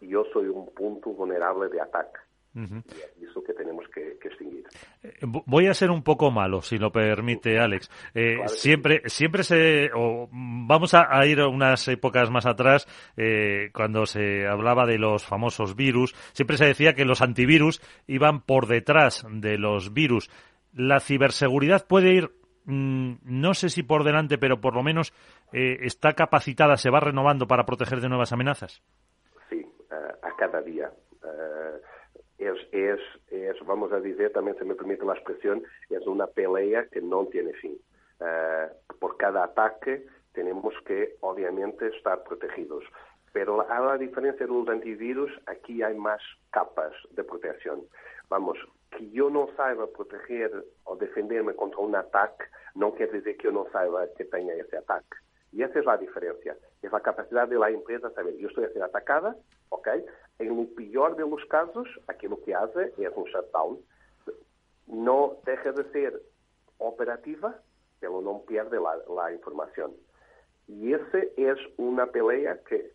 yo soy un punto vulnerable de ataque. Y eso que tenemos que, extinguir. Eh, voy a ser un poco malo, si lo permite Alex. Eh, siempre, siempre se, o vamos a, ir unas épocas más atrás, eh, cuando se hablaba de los famosos virus, siempre se decía que los antivirus iban por detrás de los virus. La ciberseguridad puede ir, mm, no sé si por delante, pero por lo menos está capacitada, se va renovando para proteger de nuevas amenazas. Sí, a cada día es, es, es, vamos a decir, también se me permite la expresión, es una pelea que no tiene fin. Uh, por cada ataque tenemos que, obviamente, estar protegidos. Pero a la diferencia de los antivirus, aquí hay más capas de protección. Vamos, que yo no saiba proteger o defenderme contra un ataque no quiere decir que yo no saiba que tenga ese ataque. Y esa es la diferencia. Es la capacidad de la empresa saber, yo estoy siendo atacada, ok, en el peor de los casos, aquello que hace es un shutdown. No deja de ser operativa, pero no pierde la, la información. Y esa es una pelea que,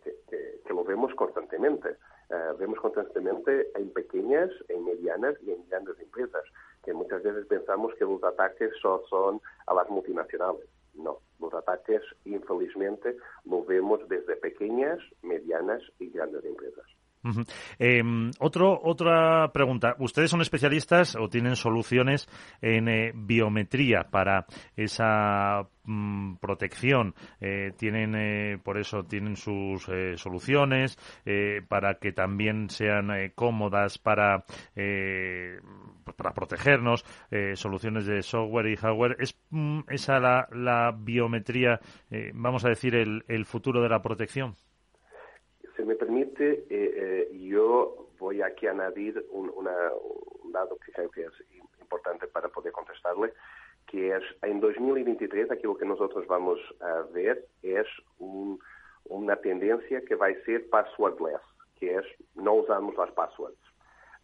lo vemos constantemente. Uh, vemos constantemente en pequeñas, en medianas y en grandes empresas, que muchas veces pensamos que los ataques solo son a las multinacionales. No, los ataques, infelizmente, lo vemos desde pequeñas, medianas y grandes empresas. Em, otro, otra pregunta. ¿Ustedes son especialistas o tienen soluciones en eh, biometría para esa mm, protección? Eh, tienen, eh, por eso, tienen sus soluciones para que también sean cómodas para, pues para protegernos, soluciones de software y hardware. ¿Es mm, esa la, la biometría, vamos a decir, el, el futuro de la protección? Me permite, eh, eh, yo voy aquí a añadir un, un dado que creo que es importante para poder contestarle, que es en 2023 aquello que nosotros vamos a ver es un, una tendencia que va a ser passwordless, que es no usamos las passwords.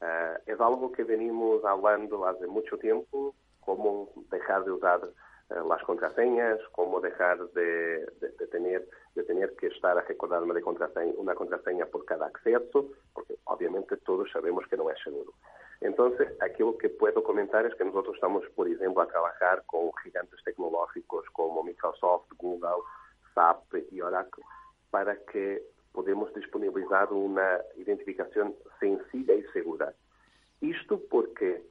Uh, es algo que venimos hablando hace mucho tiempo, cómo dejar de usar las contraseñas, cómo dejar de, de, de, tener, de tener que estar a recordarme de contraseña, una contraseña por cada acceso, porque obviamente todos sabemos que no es seguro. Entonces, aquí lo que puedo comentar es que nosotros estamos, por ejemplo, a trabajar con gigantes tecnológicos como Microsoft, Google, SAP y Oracle para que podemos disponibilizar una identificación sencilla y segura. Isto porque, eh,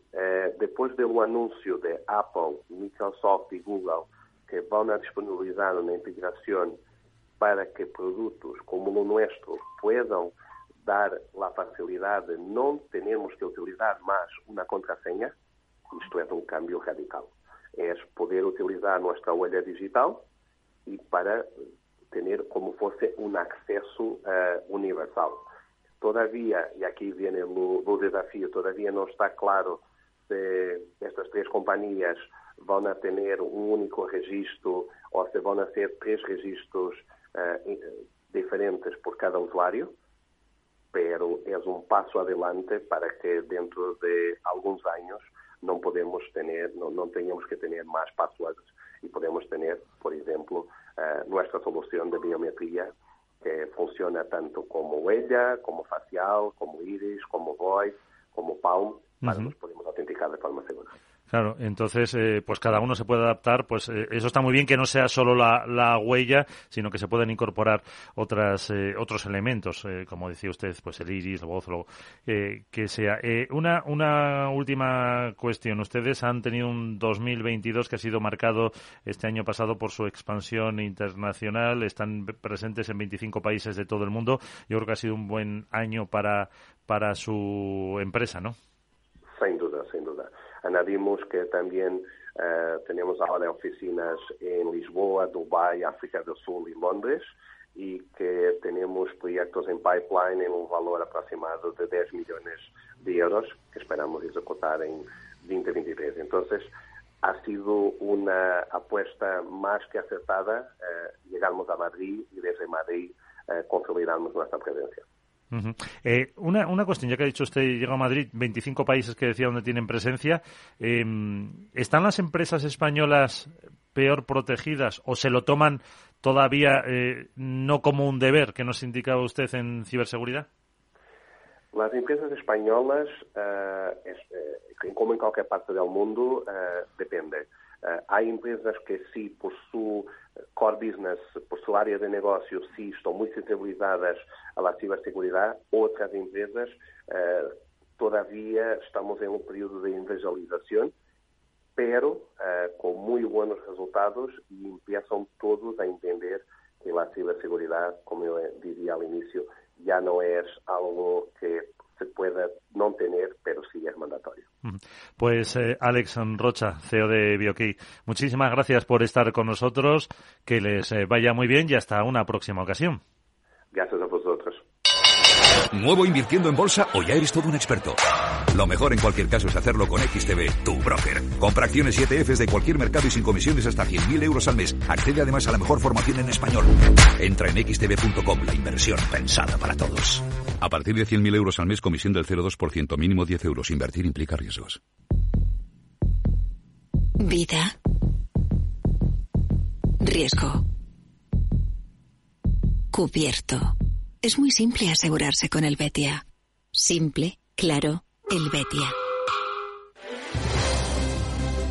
depois do anúncio de Apple, Microsoft e Google, que vão disponibilizar uma integração para que produtos como o nosso puedan dar a facilidade de não termos que utilizar mais uma contraseña, isto é um cambio radical. É poder utilizar nossa huella digital e para ter como fosse um acesso uh, universal. Todavía, e aqui vem o, o desafio, todavía não está claro estas três companhias vão a ter um único registro ou se vão a ser três registros uh, diferentes por cada usuário, pero é um passo adelante para que dentro de alguns anos não podemos ter, não, não tenhamos que ter mais passwords e podemos ter, por exemplo, uh, nuestra solución de biometría que funciona tanto como huella, como facial, como iris, como voice, como palm, para uh -huh. de forma segura. Claro, entonces, eh, pues cada uno se puede adaptar. Pues eh, eso está muy bien que no sea solo la, la huella, sino que se puedan incorporar otras, eh, otros elementos, eh, como decía usted, pues el iris, la voz, lo eh, que sea. Eh, una, una última cuestión. Ustedes han tenido un 2022 que ha sido marcado este año pasado por su expansión internacional. Están presentes en 25 países de todo el mundo. Yo creo que ha sido un buen año para, para su empresa, ¿no? Sin duda, sin duda. Añadimos que también uh, tenemos ahora oficinas en Lisboa, Dubái, África del Sur y Londres y que tenemos proyectos en pipeline en un valor aproximado de 10 millones de euros que esperamos ejecutar en 2023. Entonces, ha sido una apuesta más que acertada. Uh, llegamos a Madrid y desde Madrid uh, consolidamos nuestra presencia. Uh eh, una, una cuestión, ya que ha dicho usted, llega a Madrid, 25 países que decía donde tienen presencia. Eh, ¿Están las empresas españolas peor protegidas o se lo toman todavía eh, no como un deber que nos indicaba usted en ciberseguridad? Las empresas españolas, es, como en cualquier parte del mundo, depende. Hay empresas que sí, por su core business, por su área de negocio, sí están muy sensibilizadas a la ciberseguridad. Otras empresas eh, todavía estamos en un periodo de evangelización, pero eh, con muy buenos resultados y empiezan todos a entender que la ciberseguridad, como yo diría al inicio, ya no es algo que se pueda no tener, pero sí es mandatorio. Pues eh, Alex Rocha, CEO de BioKey, muchísimas gracias por estar con nosotros, que les eh, vaya muy bien y hasta una próxima ocasión. Gracias a vosotros. ¿Nuevo invirtiendo en bolsa o ya eres todo un experto? Lo mejor en cualquier caso es hacerlo con XTB, tu broker. Compra acciones y ETFs de cualquier mercado y sin comisiones hasta 100.000 euros al mes. Accede además a la mejor formación en español. Entra en xtb.com, la inversión pensada para todos. A partir de 100.000 euros al mes, comisión del 0,2%, mínimo 10 euros. Invertir implica riesgos. Vida. Riesgo. Cubierto. Es muy simple asegurarse con el Betia. Simple, claro, el Betia.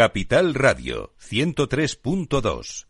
Capital Radio 103.2